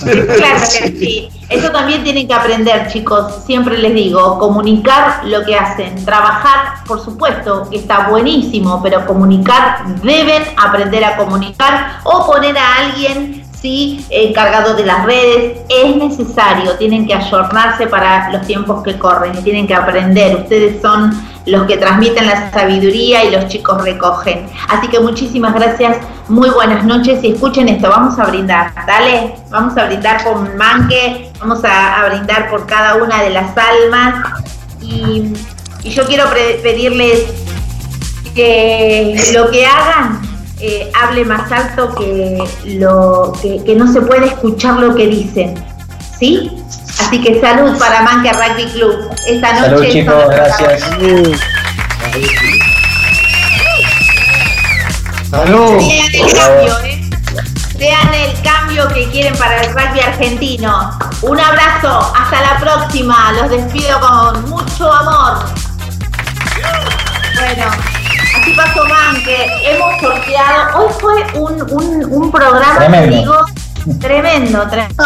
Claro que sí. Eso también tienen que aprender, chicos. Siempre les digo, comunicar lo que hacen. Trabajar, por supuesto, que está buenísimo, pero comunicar, deben aprender a comunicar o poner a alguien ¿sí? encargado de las redes, es necesario, tienen que ayornarse para los tiempos que corren, tienen que aprender, ustedes son los que transmiten la sabiduría y los chicos recogen. Así que muchísimas gracias, muy buenas noches y escuchen esto, vamos a brindar, dale, vamos a brindar con Manque, vamos a, brindar por cada una de las almas y, yo quiero pedirles que lo que hagan eh, hable más alto que, lo, que, no se puede escuchar lo que dicen. ¿Sí? Así que salud para Manca Rugby Club. Esta noche. Salud, chicos, gracias. Salud. Vean el cambio, ¿eh? Vean el cambio que quieren para el rugby argentino. Un abrazo, hasta la próxima. Los despido con mucho amor. Bueno. Así pasó, man, que hemos sorteado. Hoy fue un, un, un programa, tremendo. digo, tremendo, tremendo.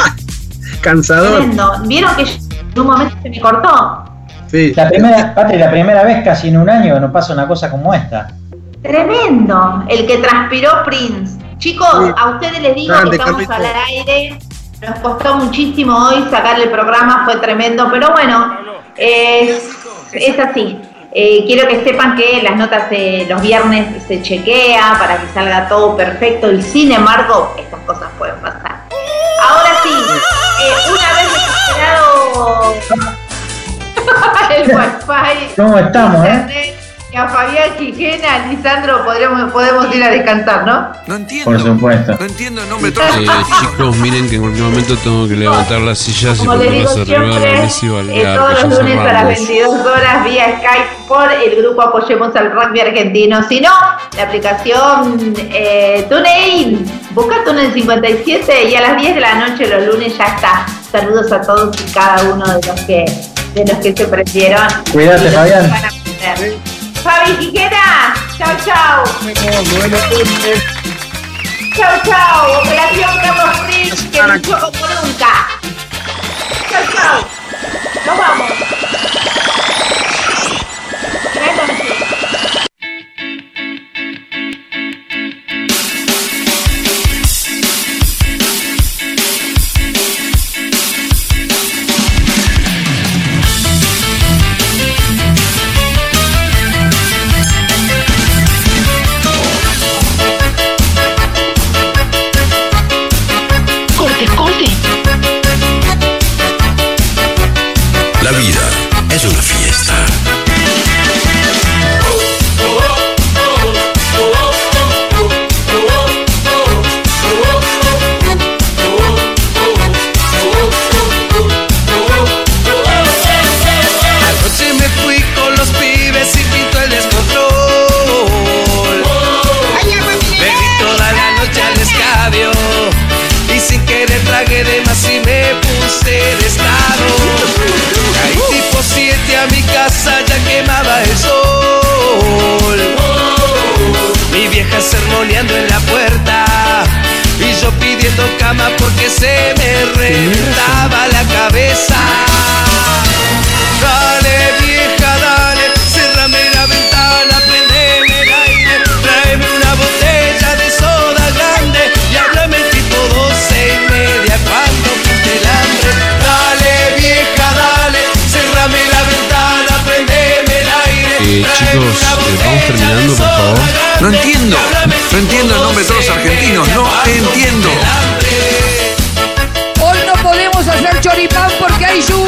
Cansador. Tremendo. Vieron que en un momento se me cortó. Sí. La primera, Patri, la primera vez casi en un año no pasa una cosa como esta. Tremendo. El que transpiró Prince. Chicos, a ustedes les digo que estamos al aire. Nos costó muchísimo hoy sacarle el programa, fue tremendo, pero bueno, Es, es así. Eh, quiero que sepan que las notas de los viernes se chequea para que salga todo perfecto y sin embargo estas cosas pueden pasar. Ahora sí, una vez recuperado el wifi, ¿Cómo estamos, eh? internet, y a Fabián Quijena, Lisandro, podremos, podemos ir a descansar, ¿no? No entiendo. Por supuesto. No entiendo el nombre de Eh, chicos, miren que en cualquier momento tengo que levantar las sillas y Como ponerlas arriba de la mesa y eh, bailar, todos los lunes a las cerramos. 22 horas vía Skype por el grupo Apoyemos al Rugby Argentino. Si no, la aplicación eh, TuneIn. Busca TuneIn 57 y a las 10 de la noche los lunes ya está. Saludos a todos y cada uno de los que de los que se prendieron. Cuídate, Fabián. Fabi Quiquena, chao chao. Chao chao. Operación Carlos Rich, que luchó como nunca. Chao chao. Nos vamos. Es vieja sermoneando en la puerta y yo pidiendo cama porque se me reventaba la cabeza. Dale Eh, chicos, eh, vamos terminando, por favor. No entiendo. No entiendo el nombre de todos los argentinos. No entiendo. Hoy no podemos hacer choripán porque hay lluvia.